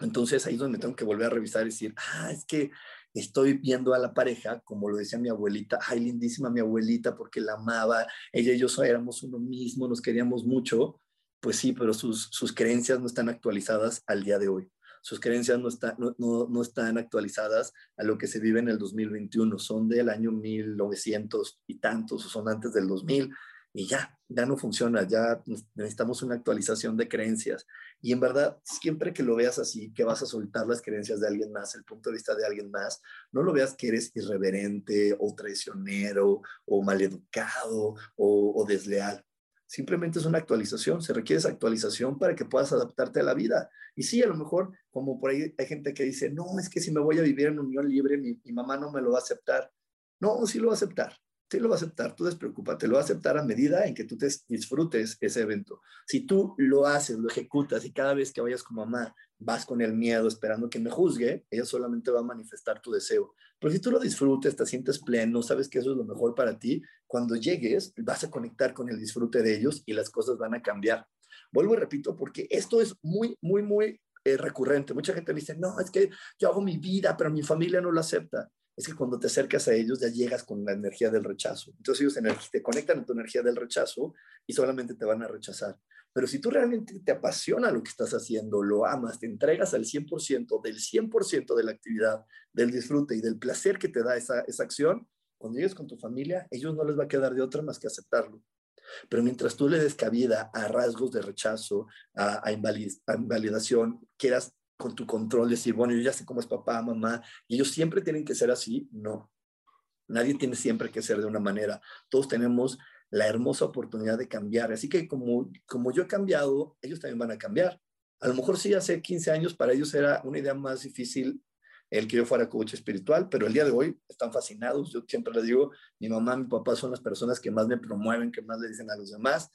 Entonces ahí es donde tengo que volver a revisar y decir, ah, es que estoy viendo a la pareja, como lo decía mi abuelita, ay, lindísima mi abuelita porque la amaba, ella y yo éramos uno mismo, nos queríamos mucho, pues sí, pero sus, sus creencias no están actualizadas al día de hoy sus creencias no, no, no, están actualizadas a lo que se vive en el 2021, son del año 1900 y tantos, o son antes del 2000, y ya, ya no funciona, ya necesitamos una actualización de creencias. Y en verdad, siempre que lo veas así, que vas a soltar las creencias de alguien más, el punto de vista de alguien más, no lo veas que eres irreverente o traicionero o maleducado o, o desleal. Simplemente es una actualización, se requiere esa actualización para que puedas adaptarte a la vida. Y sí, a lo mejor, como por ahí hay gente que dice, no, es que si me voy a vivir en unión libre, mi, mamá no me lo va a aceptar. No, sí lo va a aceptar, sí lo va a aceptar, tú despreocúpate, lo va a aceptar a medida en que tú te disfrutes ese evento. Si tú lo haces, lo ejecutas y cada vez que vayas con mamá vas con el miedo esperando que me juzgue, ella solamente va a manifestar tu deseo. Pero si tú lo disfrutes, te sientes pleno, sabes que eso es lo mejor para ti, cuando llegues vas a conectar con el disfrute de ellos y las cosas van a cambiar. Vuelvo y repito, porque esto es muy, muy, muy eh, recurrente. Mucha gente me dice, no, es que yo hago mi vida, pero mi familia no lo acepta. Es que cuando te acercas a ellos ya llegas con la energía del rechazo. Entonces ellos te conectan a tu energía del rechazo y solamente te van a rechazar. Pero si tú realmente te apasiona lo que estás haciendo, lo amas, te entregas al 100% del 100% de la actividad, del disfrute y del placer que te da esa, esa acción, cuando llegues con tu familia, ellos no les va a quedar de otra más que aceptarlo. Pero mientras tú le des cabida a rasgos de rechazo, a, a, invalidación, quieras con tu control decir, bueno, yo ya sé cómo es papá, mamá, y ellos siempre tienen que ser así, no. Nadie tiene siempre que ser de una manera. Todos tenemos la hermosa oportunidad de cambiar. Así que como, como yo he cambiado, ellos también van a cambiar. A lo mejor sí, hace 15 años para ellos era una idea más difícil el que yo fuera coach espiritual, pero el día de hoy están fascinados. Yo siempre les digo, mi mamá, mi papá son las personas que más me promueven, que más le dicen a los demás,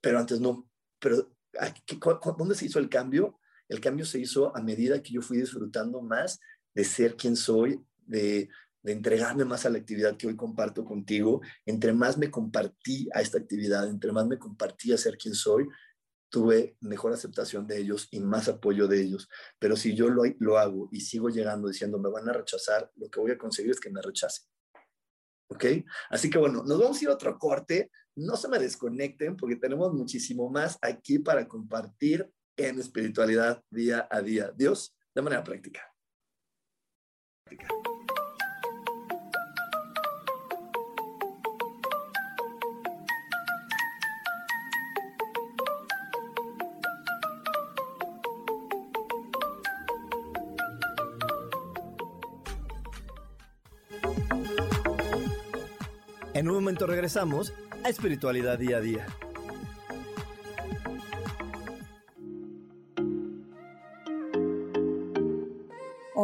pero antes no. Pero ¿dónde se hizo el cambio? El cambio se hizo a medida que yo fui disfrutando más de ser quien soy, de, entregarme más a la actividad que hoy comparto contigo, entre más me compartí a esta actividad, entre más me compartí a ser quien soy, tuve mejor aceptación de ellos y más apoyo de ellos. Pero si yo lo, lo hago y sigo llegando diciendo me van a rechazar, lo que voy a conseguir es que me rechacen. ¿Ok? Así que bueno, nos vamos a ir a otro corte. No se me desconecten porque tenemos muchísimo más aquí para compartir en espiritualidad día a día. Dios, de manera práctica. En un momento regresamos a Espiritualidad Día a Día.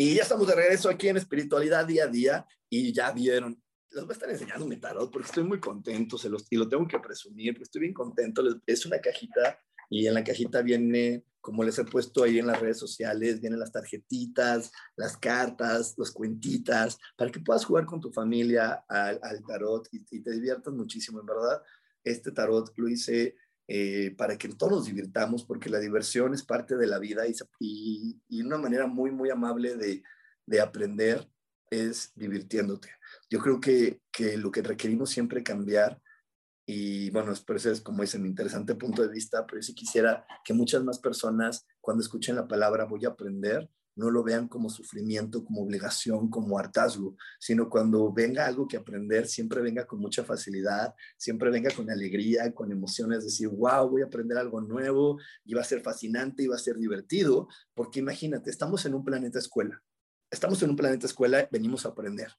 Y ya estamos de regreso aquí en Espiritualidad Día a Día y ya vieron, les voy a estar enseñando mi tarot porque estoy muy contento se los, y lo tengo que presumir, porque estoy bien contento. Es una cajita y en la cajita viene, como les he puesto ahí en las redes sociales, vienen las tarjetitas, las cartas, los cuentitas, para que puedas jugar con tu familia al, tarot y, y te diviertas muchísimo, en verdad. Este tarot lo hice eh, para que todos nos divirtamos, porque la diversión es parte de la vida y, y, una manera muy, muy amable de, de, aprender es divirtiéndote. Yo creo que, que lo que requerimos siempre cambiar, y bueno, eso es como ese mi interesante punto de vista, pero yo sí quisiera que muchas más personas cuando escuchen la palabra voy a aprender, no lo vean como sufrimiento, como obligación, como hartazgo, sino cuando venga algo que aprender, siempre venga con mucha facilidad, siempre venga con alegría, con emociones, decir, wow, voy a aprender algo nuevo, y va a ser fascinante, y va a ser divertido, porque imagínate, estamos en un planeta escuela, estamos en un planeta escuela, venimos a aprender.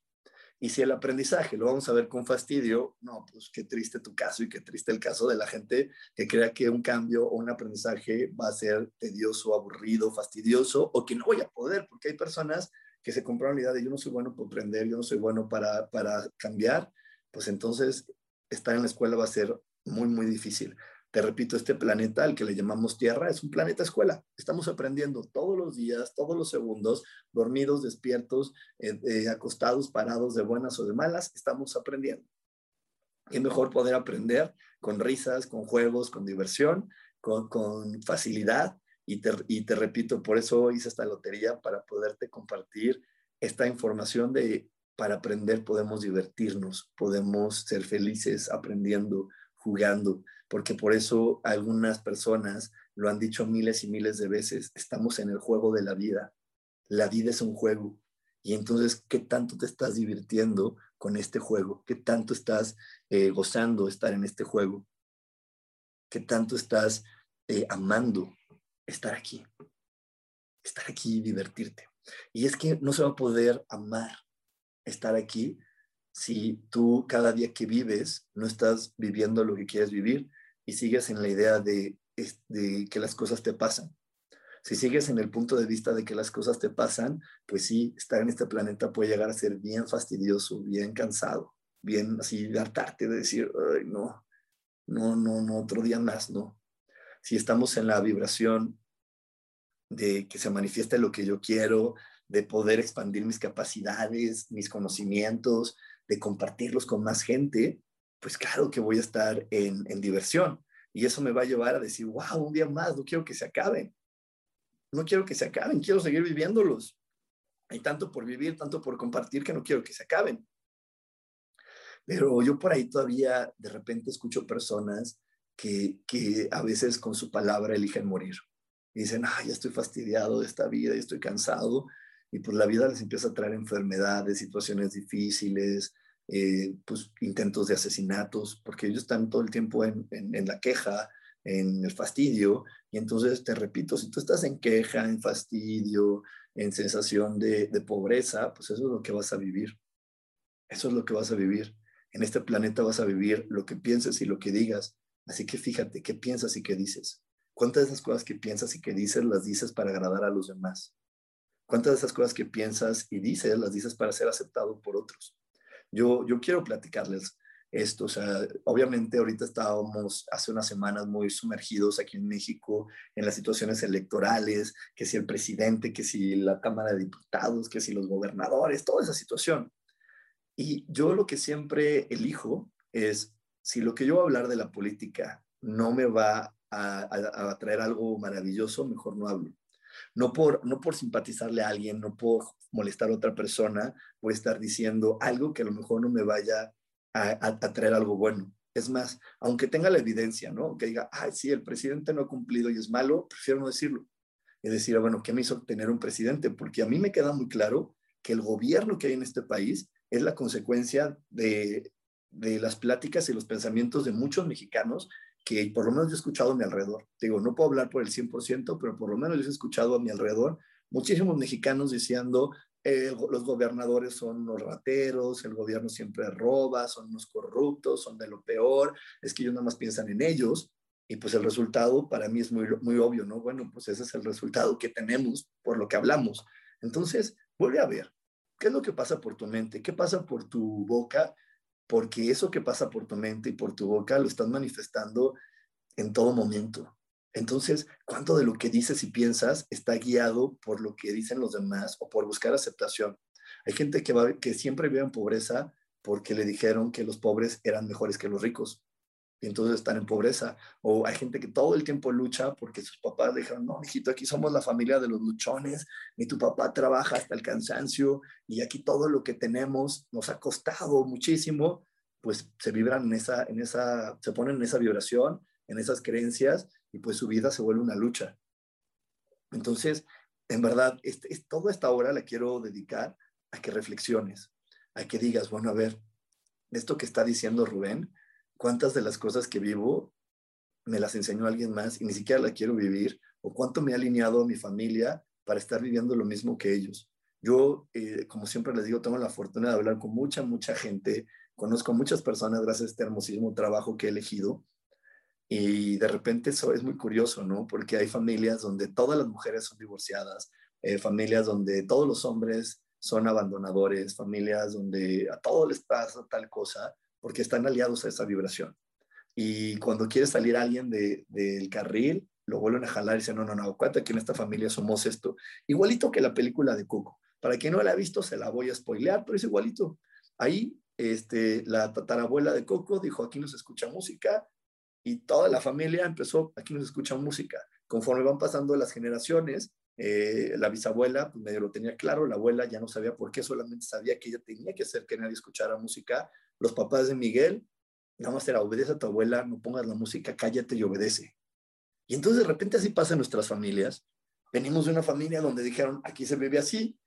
Y si el aprendizaje lo vamos a ver con fastidio, no, pues qué triste tu caso y qué triste el caso de la gente que crea que un cambio o un aprendizaje va a ser tedioso, aburrido, fastidioso o que no voy a poder, porque hay personas que se compraron la idea de yo no soy bueno para aprender, yo no soy bueno para, para cambiar, pues entonces estar en la escuela va a ser muy, muy difícil. Te repito, este planeta al que le llamamos Tierra es un planeta escuela. Estamos aprendiendo todos los días, todos los segundos, dormidos, despiertos, eh, eh, acostados, parados, de buenas o de malas, estamos aprendiendo. Es mejor poder aprender con risas, con juegos, con diversión, con, con facilidad. Y te, y te repito, por eso hice esta lotería para poderte compartir esta información de para aprender podemos divertirnos, podemos ser felices aprendiendo, jugando porque por eso algunas personas lo han dicho miles y miles de veces, estamos en el juego de la vida. La vida es un juego. Y entonces, ¿qué tanto te estás divirtiendo con este juego? ¿Qué tanto estás eh, gozando estar en este juego? ¿Qué tanto estás eh, amando estar aquí? Estar aquí y divertirte. Y es que no se va a poder amar estar aquí si tú cada día que vives no estás viviendo lo que quieres vivir, y sigues en la idea de, que las cosas te pasan. Si sigues en el punto de vista de que las cosas te pasan, pues sí, estar en este planeta puede llegar a ser bien fastidioso, bien cansado, bien así de hartarte de decir, Ay, no, no, no, no, otro día más, no. Si estamos en la vibración de que se manifieste lo que yo quiero, de poder expandir mis capacidades, mis conocimientos, de compartirlos con más gente, pues claro que voy a estar en, diversión. Y eso me va a llevar a decir, wow, un día más, no quiero que se acaben. No quiero que se acaben, quiero seguir viviéndolos. Hay tanto por vivir, tanto por compartir que no quiero que se acaben. Pero yo por ahí todavía de repente escucho personas que, que a veces con su palabra eligen morir. Dicen, ay, ya estoy fastidiado de esta vida, ya estoy cansado. Y pues la vida les empieza a traer enfermedades, situaciones difíciles, eh, pues, intentos de asesinatos, porque ellos están todo el tiempo en, en, la queja, en el fastidio, y entonces te repito, si tú estás en queja, en fastidio, en sensación de, de pobreza, pues eso es lo que vas a vivir. Eso es lo que vas a vivir. En este planeta vas a vivir lo que pienses y lo que digas. Así que fíjate, ¿qué piensas y qué dices? ¿Cuántas de esas cosas que piensas y que dices las dices para agradar a los demás? ¿Cuántas de esas cosas que piensas y dices las dices para ser aceptado por otros? Yo, yo quiero platicarles esto. O sea, obviamente ahorita estábamos hace unas semanas muy sumergidos aquí en México en las situaciones electorales, que si el presidente, que si la Cámara de Diputados, que si los gobernadores, toda esa situación. Y yo lo que siempre elijo es, si lo que yo voy a hablar de la política no me va a, a, traer algo maravilloso, mejor no hablo. No por, no por simpatizarle a alguien, no por molestar a otra persona, voy estar diciendo algo que a lo mejor no me vaya a, traer algo bueno. Es más, aunque tenga la evidencia, ¿no? Que diga, ay, sí, el presidente no ha cumplido y es malo, prefiero no decirlo. Y decir, bueno, ¿qué me hizo tener un presidente? Porque a mí me queda muy claro que el gobierno que hay en este país es la consecuencia de, de las pláticas y los pensamientos de muchos mexicanos que por lo menos yo he escuchado a mi alrededor. Digo, no puedo hablar por el 100%, pero por lo menos yo he escuchado a mi alrededor muchísimos mexicanos diciendo, eh, los gobernadores son unos rateros, el gobierno siempre roba, son unos corruptos, son de lo peor, es que ellos nada más piensan en ellos y pues el resultado para mí es muy, muy obvio, ¿no? Bueno, pues ese es el resultado que tenemos por lo que hablamos. Entonces, vuelve a ver, ¿qué es lo que pasa por tu mente? ¿Qué pasa por tu boca? Porque eso que pasa por tu mente y por tu boca lo estás manifestando en todo momento. Entonces, ¿cuánto de lo que dices y piensas está guiado por lo que dicen los demás o por buscar aceptación? Hay gente que, va, que siempre vive en pobreza porque le dijeron que los pobres eran mejores que los ricos y entonces están en pobreza. O hay gente que todo el tiempo lucha porque sus papás dijeron, no, hijito, aquí somos la familia de los luchones, y tu papá trabaja hasta el cansancio y aquí todo lo que tenemos nos ha costado muchísimo, pues se vibran en esa, en esa, se ponen en esa vibración, en esas creencias y pues su vida se vuelve una lucha. Entonces, en verdad, este, es, toda esta hora la quiero dedicar a que reflexiones, a que digas, bueno, a ver, esto que está diciendo Rubén, ¿cuántas de las cosas que vivo me las enseñó alguien más y ni siquiera la quiero vivir? ¿O cuánto me ha alineado a mi familia para estar viviendo lo mismo que ellos? Yo, eh, como siempre les digo, tengo la fortuna de hablar con mucha, mucha gente, conozco muchas personas gracias a este hermosísimo trabajo que he elegido y de repente eso es muy curioso, ¿no? Porque hay familias donde todas las mujeres son divorciadas, eh, familias donde todos los hombres son abandonadores, familias donde a todos les pasa tal cosa, porque están aliados a esa vibración. Y cuando quiere salir alguien del de, carril, lo vuelven a jalar y dicen, no, no, no, cuenta que en esta familia somos esto. Igualito que la película de Coco. Para quien no la ha visto, se la voy a spoilear, pero es igualito. Ahí, este, la tatarabuela de Coco dijo, aquí nos escucha música, y toda la familia empezó, aquí nos escucha música. Conforme van pasando las generaciones, eh, la bisabuela pues medio lo tenía claro, la abuela ya no sabía por qué, solamente sabía que ella tenía que hacer que nadie escuchara música. Los papás de Miguel, nada más era obedece a tu abuela, no pongas la música, cállate y obedece. Y entonces de repente así pasa en nuestras familias. Venimos de una familia donde dijeron, aquí se vive así,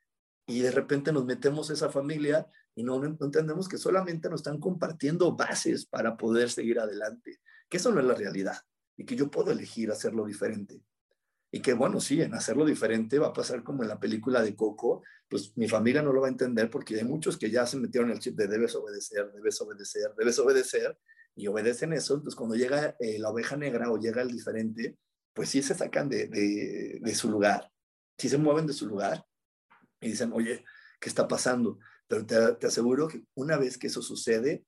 y de repente nos metemos esa familia y no, no entendemos que solamente nos están compartiendo bases para poder seguir adelante que eso no es la realidad y que yo puedo elegir hacerlo diferente. Y que bueno, sí, en hacerlo diferente va a pasar como en la película de Coco, pues mi familia no lo va a entender porque hay muchos que ya se metieron el chip de debes obedecer, debes obedecer, debes obedecer y obedecen eso. Entonces cuando llega eh, la oveja negra o llega el diferente, pues sí se sacan de, de, su lugar, sí se mueven de su lugar y dicen, oye, ¿qué está pasando? Pero te, te aseguro que una vez que eso sucede,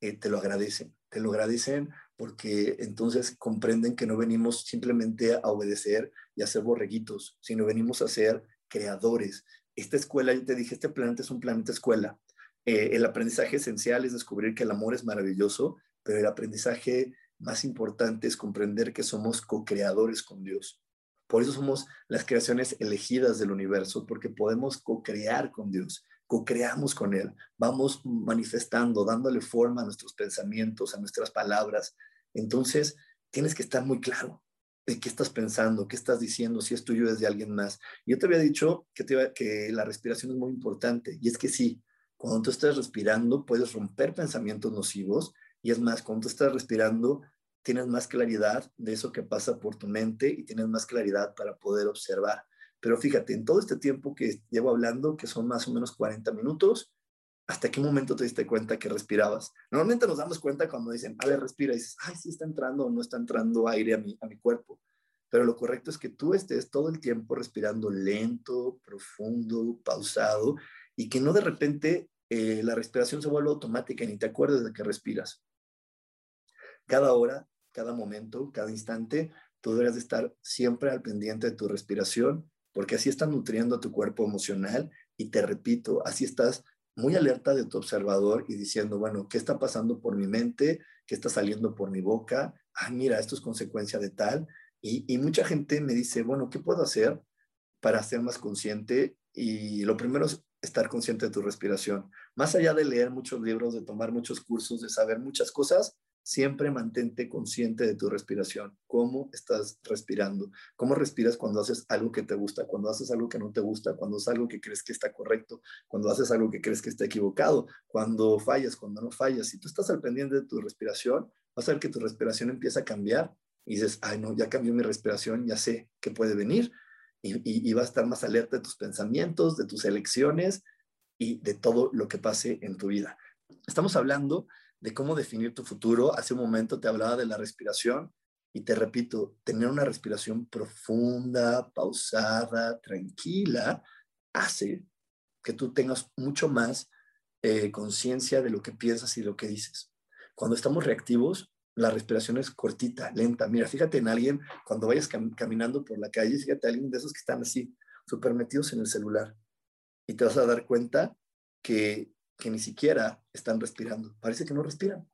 eh, te lo agradecen, te lo agradecen porque entonces comprenden que no venimos simplemente a obedecer y a ser borreguitos, sino venimos a ser creadores. Esta escuela, yo te dije, este planeta es un planeta escuela. Eh, el aprendizaje esencial es descubrir que el amor es maravilloso, pero el aprendizaje más importante es comprender que somos co-creadores con Dios. Por eso somos las creaciones elegidas del universo, porque podemos co-crear con Dios co-creamos con Él, vamos manifestando, dándole forma a nuestros pensamientos, a nuestras palabras. Entonces, tienes que estar muy claro de qué estás pensando, qué estás diciendo, si es tuyo es de alguien más. Yo te había dicho que, que la respiración es muy importante, y es que sí, cuando tú estás respirando, puedes romper pensamientos nocivos, y es más, cuando tú estás respirando, tienes más claridad de eso que pasa por tu mente y tienes más claridad para poder observar. Pero fíjate, en todo este tiempo que llevo hablando, que son más o menos 40 minutos, ¿hasta qué momento te diste cuenta que respirabas? Normalmente nos damos cuenta cuando dicen, a ver, respira, y dices, ay, sí está entrando o no está entrando aire a mi, a mi cuerpo. Pero lo correcto es que tú estés todo el tiempo respirando lento, profundo, pausado, y que no de repente eh, la respiración se vuelve automática y ni te acuerdas de que respiras. Cada hora, cada momento, cada instante, tú deberías de estar siempre al pendiente de tu respiración, porque así estás nutriendo a tu cuerpo emocional y te repito, así estás muy alerta de tu observador y diciendo, bueno, ¿qué está pasando por mi mente? ¿Qué está saliendo por mi boca? Ah, mira, esto es consecuencia de tal. Y, y mucha gente me dice, bueno, ¿qué puedo hacer para ser más consciente? Y lo primero es estar consciente de tu respiración. Más allá de leer muchos libros, de tomar muchos cursos, de saber muchas cosas, siempre mantente consciente de tu respiración. ¿Cómo estás respirando? ¿Cómo respiras cuando haces algo que te gusta, cuando haces algo que no te gusta, cuando haces algo que crees que está correcto, cuando haces algo que crees que está equivocado, cuando fallas, cuando no fallas? Si tú estás al pendiente de tu respiración, vas a ver que tu respiración empieza a cambiar y dices, ay no, ya cambió mi respiración, ya sé qué puede venir y, y, va a estar más alerta de tus pensamientos, de tus elecciones y de todo lo que pase en tu vida. Estamos hablando de cómo definir tu futuro. Hace un momento te hablaba de la respiración y te repito, tener una respiración profunda, pausada, tranquila, hace que tú tengas mucho más eh, conciencia de lo que piensas y lo que dices. Cuando estamos reactivos, la respiración es cortita, lenta. Mira, fíjate en alguien, cuando vayas caminando por la calle, fíjate a alguien de esos que están así, súper metidos en el celular. Y te vas a dar cuenta que, que ni siquiera están respirando. Parece que no respiran.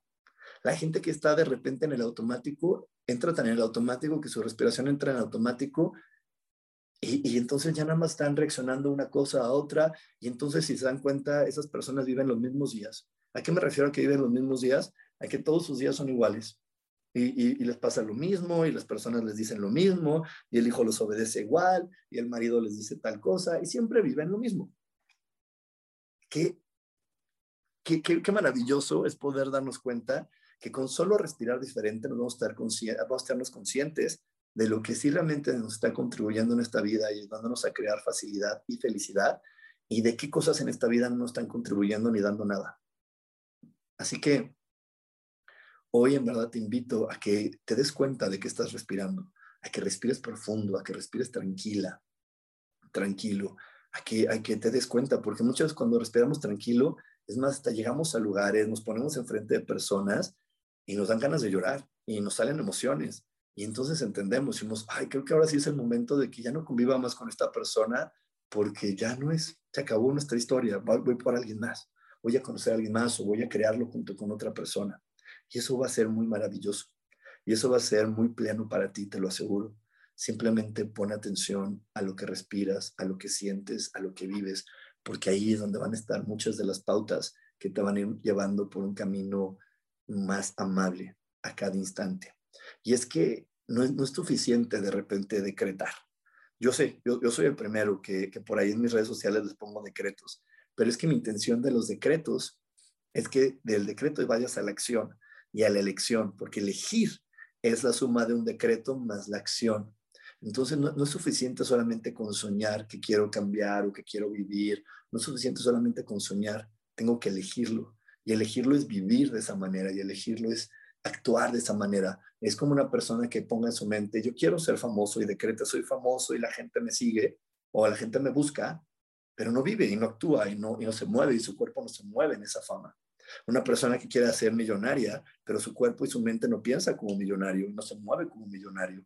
La gente que está de repente en el automático, entra tan en el automático que su respiración entra en automático y, y, entonces ya nada más están reaccionando una cosa a otra y entonces si se dan cuenta, esas personas viven los mismos días. ¿A qué me refiero a que viven los mismos días? a que todos sus días son iguales. Y, les pasa lo mismo, y las personas les dicen lo mismo, y el hijo los obedece igual, y el marido les dice tal cosa, y siempre viven lo mismo. Qué, qué, qué, maravilloso es poder darnos cuenta que con solo respirar diferente nos vamos a, estar vamos a estarnos conscientes de lo que sí realmente nos está contribuyendo en esta vida y ayudándonos a crear facilidad y felicidad, y de qué cosas en esta vida no están contribuyendo ni dando nada. Así que Hoy en verdad te invito a que te des cuenta de que estás respirando, a que respires profundo, a que respires tranquila, tranquilo, a que, a que te des cuenta, porque muchas veces cuando respiramos tranquilo, es más, hasta llegamos a lugares, nos ponemos enfrente de personas y nos dan ganas de llorar y nos salen emociones. Y entonces entendemos, decimos, ay, creo que ahora sí es el momento de que ya no conviva más con esta persona porque ya no es, se acabó nuestra historia, voy por alguien más, voy a conocer a alguien más o voy a crearlo junto con otra persona. Y eso va a ser muy maravilloso. Y eso va a ser muy pleno para ti, te lo aseguro. Simplemente pon atención a lo que respiras, a lo que sientes, a lo que vives, porque ahí es donde van a estar muchas de las pautas que te van a ir llevando por un camino más amable a cada instante. Y es que no es, suficiente de repente decretar. Yo sé, yo, yo soy el primero que, que por ahí en mis redes sociales les pongo decretos, pero es que mi intención de los decretos es que del decreto vayas a la acción y a la elección, porque elegir es la suma de un decreto más la acción. Entonces no, es suficiente solamente con soñar que quiero cambiar o que quiero vivir, no es suficiente solamente con soñar, tengo que elegirlo. Y elegirlo es vivir de esa manera y elegirlo es actuar de esa manera. Es como una persona que ponga en su mente, yo quiero ser famoso y decreta, soy famoso y la gente me sigue o la gente me busca, pero no vive y no actúa y no, y no se mueve y su cuerpo no se mueve en esa fama. Una persona que quiere ser millonaria, pero su cuerpo y su mente no piensa como millonario, no se mueve como millonario.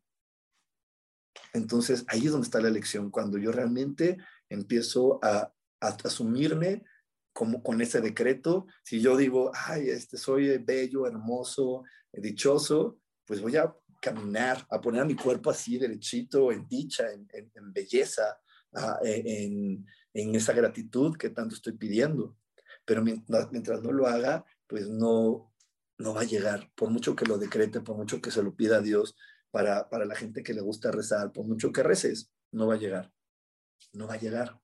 Entonces, ahí es donde está la elección, cuando yo realmente empiezo a, asumirme como con ese decreto. Si yo digo, ay, este, soy bello, hermoso, dichoso, pues voy a caminar, a poner a mi cuerpo así derechito, en dicha, en, belleza, en, en esa gratitud que tanto estoy pidiendo pero mientras, no lo haga, pues no, no va a llegar, por mucho que lo decrete, por mucho que se lo pida a Dios, para, para la gente que le gusta rezar, por mucho que reces, no va a llegar, no va a llegar,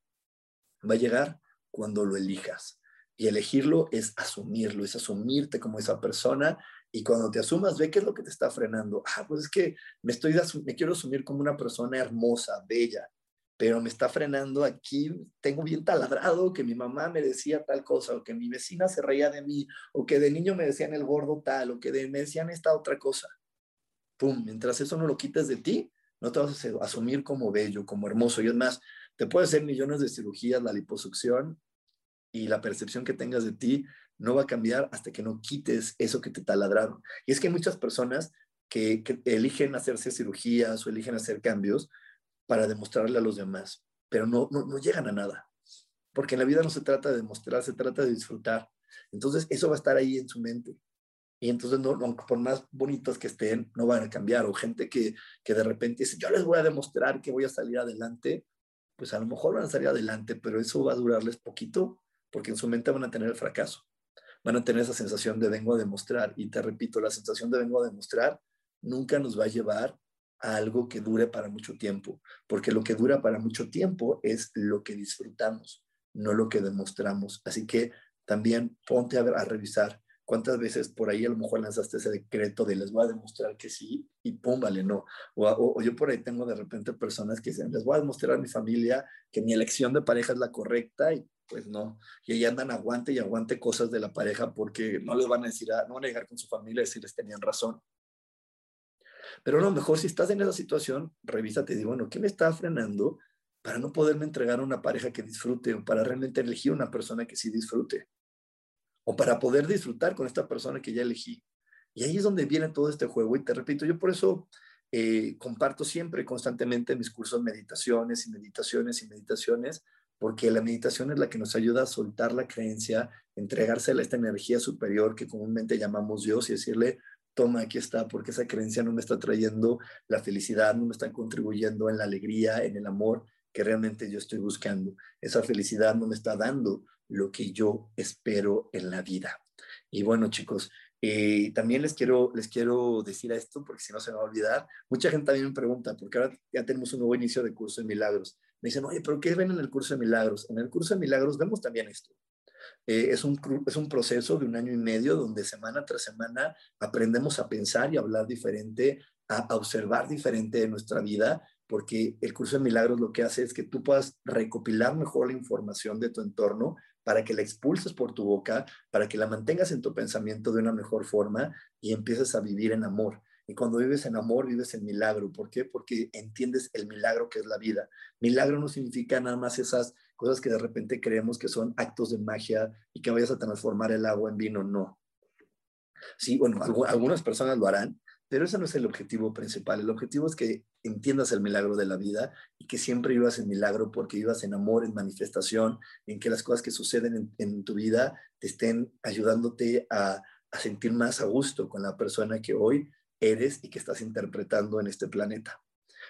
va a llegar cuando lo elijas. Y elegirlo es asumirlo, es asumirte como esa persona y cuando te asumas, ve qué es lo que te está frenando. Ah, pues es que me, estoy, me quiero asumir como una persona hermosa, bella, pero me está frenando aquí, tengo bien taladrado que mi mamá me decía tal cosa, o que mi vecina se reía de mí, o que de niño me decían el gordo tal, o que de, me decían esta otra cosa. Pum, mientras eso no lo quites de ti, no te vas a asumir como bello, como hermoso. Y es más, te puede hacer millones de cirugías, la liposucción, y la percepción que tengas de ti no va a cambiar hasta que no quites eso que te taladraron. Y es que hay muchas personas que, eligen hacerse cirugías o eligen hacer cambios para demostrarle a los demás, pero no, no, no llegan a nada. Porque en la vida no se trata de demostrar, se trata de disfrutar. Entonces, eso va a estar ahí en su mente. Y entonces, no, por más bonitos que estén, no van a cambiar. O gente que, que de repente dice, yo les voy a demostrar que voy a salir adelante, pues a lo mejor van a salir adelante, pero eso va a durarles poquito, porque en su mente van a tener el fracaso. Van a tener esa sensación de vengo a demostrar. Y te repito, la sensación de vengo a demostrar nunca nos va a llevar a algo que dure para mucho tiempo, porque lo que dura para mucho tiempo es lo que disfrutamos, no lo que demostramos. Así que también ponte a revisar cuántas veces por ahí a lo mejor lanzaste ese decreto de les voy a demostrar que sí y pum, vale, no. O, o, yo por ahí tengo de repente personas que dicen, les voy a demostrar a mi familia que mi elección de pareja es la correcta y pues no. Y ahí andan aguante y aguante cosas de la pareja porque no les van a decir, no van a llegar con su familia y decirles tenían razón. Pero a lo mejor si estás en esa situación, revísate y digo, bueno, ¿qué me está frenando para no poderme entregar a una pareja que disfrute o para realmente elegir una persona que sí disfrute? O para poder disfrutar con esta persona que ya elegí. Y ahí es donde viene todo este juego. Y te repito, yo por eso eh, comparto siempre, constantemente mis cursos meditaciones y meditaciones y meditaciones, porque la meditación es la que nos ayuda a soltar la creencia, entregársela a esta energía superior que comúnmente llamamos Dios y decirle, toma, aquí está, porque esa creencia no me está trayendo la felicidad, no me está contribuyendo en la alegría, en el amor que realmente yo estoy buscando. Esa felicidad no me está dando lo que yo espero en la vida. Y bueno, chicos, eh, también les quiero, les quiero decir a esto, porque si no se me va a olvidar, mucha gente también me pregunta, porque ahora ya tenemos un nuevo inicio de curso de milagros. Me dicen, oye, pero ¿qué ven en el curso de milagros? En el curso de milagros vemos también esto. Eh, es, un, es un proceso de un año y medio donde semana tras semana aprendemos a pensar y a hablar diferente, a, observar diferente de nuestra vida, porque el curso de milagros lo que hace es que tú puedas recopilar mejor la información de tu entorno para que la expulses por tu boca, para que la mantengas en tu pensamiento de una mejor forma y empieces a vivir en amor. Y cuando vives en amor, vives en milagro. ¿Por qué? Porque entiendes el milagro que es la vida. Milagro no significa nada más esas cosas que de repente creemos que son actos de magia y que vayas a transformar el agua en vino. No. Sí, bueno, algunas personas lo harán, pero ese no es el objetivo principal. El objetivo es que entiendas el milagro de la vida y que siempre vivas en milagro porque vivas en amor, en manifestación, en que las cosas que suceden en, tu vida te estén ayudándote a, a sentir más a gusto con la persona que hoy eres y que estás interpretando en este planeta.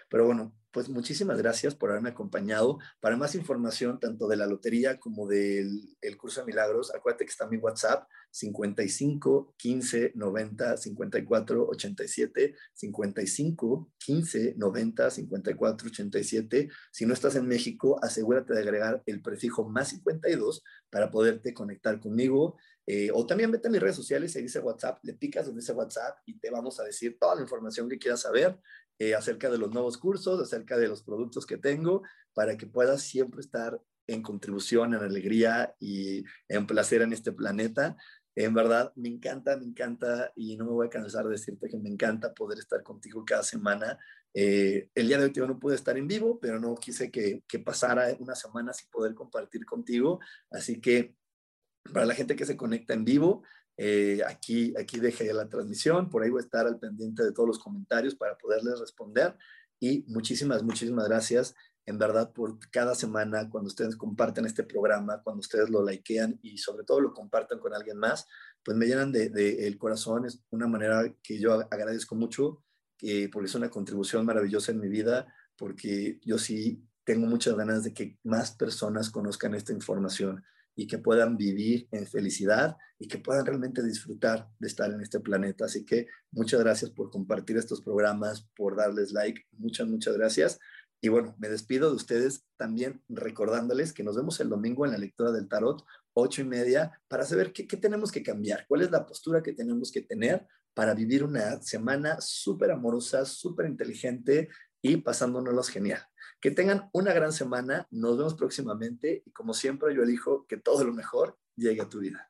Pero bueno, pues muchísimas gracias por haberme acompañado. Para más información, tanto de la lotería como del el curso de milagros, acuérdate que está mi WhatsApp 55 15 90 54 87, 55 15 90 54 87. Si no estás en México, asegúrate de agregar el prefijo más 52 para poderte conectar conmigo. Eh, o también vete a mis redes sociales y dice WhatsApp, le picas donde dice WhatsApp y te vamos a decir toda la información que quieras saber eh, acerca de los nuevos cursos, acerca de los productos que tengo, para que puedas siempre estar en contribución, en alegría y en placer en este planeta. En verdad, me encanta, me encanta y no me voy a cansar de decirte que me encanta poder estar contigo cada semana. Eh, el día de hoy no pude estar en vivo, pero no quise que, que pasara una semana sin poder compartir contigo. Así que para la gente que se conecta en vivo, eh, aquí, aquí dejé la transmisión, por ahí voy a estar al pendiente de todos los comentarios para poderles responder. Y muchísimas, muchísimas gracias en verdad por cada semana cuando ustedes comparten este programa, cuando ustedes lo likean y sobre todo lo compartan con alguien más, pues me llenan de, el corazón. Es una manera que yo agradezco mucho, que porque es una contribución maravillosa en mi vida, porque yo sí tengo muchas ganas de que más personas conozcan esta información y que puedan vivir en felicidad y que puedan realmente disfrutar de estar en este planeta. Así que muchas gracias por compartir estos programas, por darles like. Muchas, muchas gracias. Y bueno, me despido de ustedes también recordándoles que nos vemos el domingo en la lectura del tarot, ocho y media, para saber qué, qué tenemos que cambiar, cuál es la postura que tenemos que tener para vivir una semana súper amorosa, súper inteligente y pasándonos genial. Que tengan una gran semana, nos vemos próximamente y como siempre yo elijo que todo lo mejor llegue a tu vida.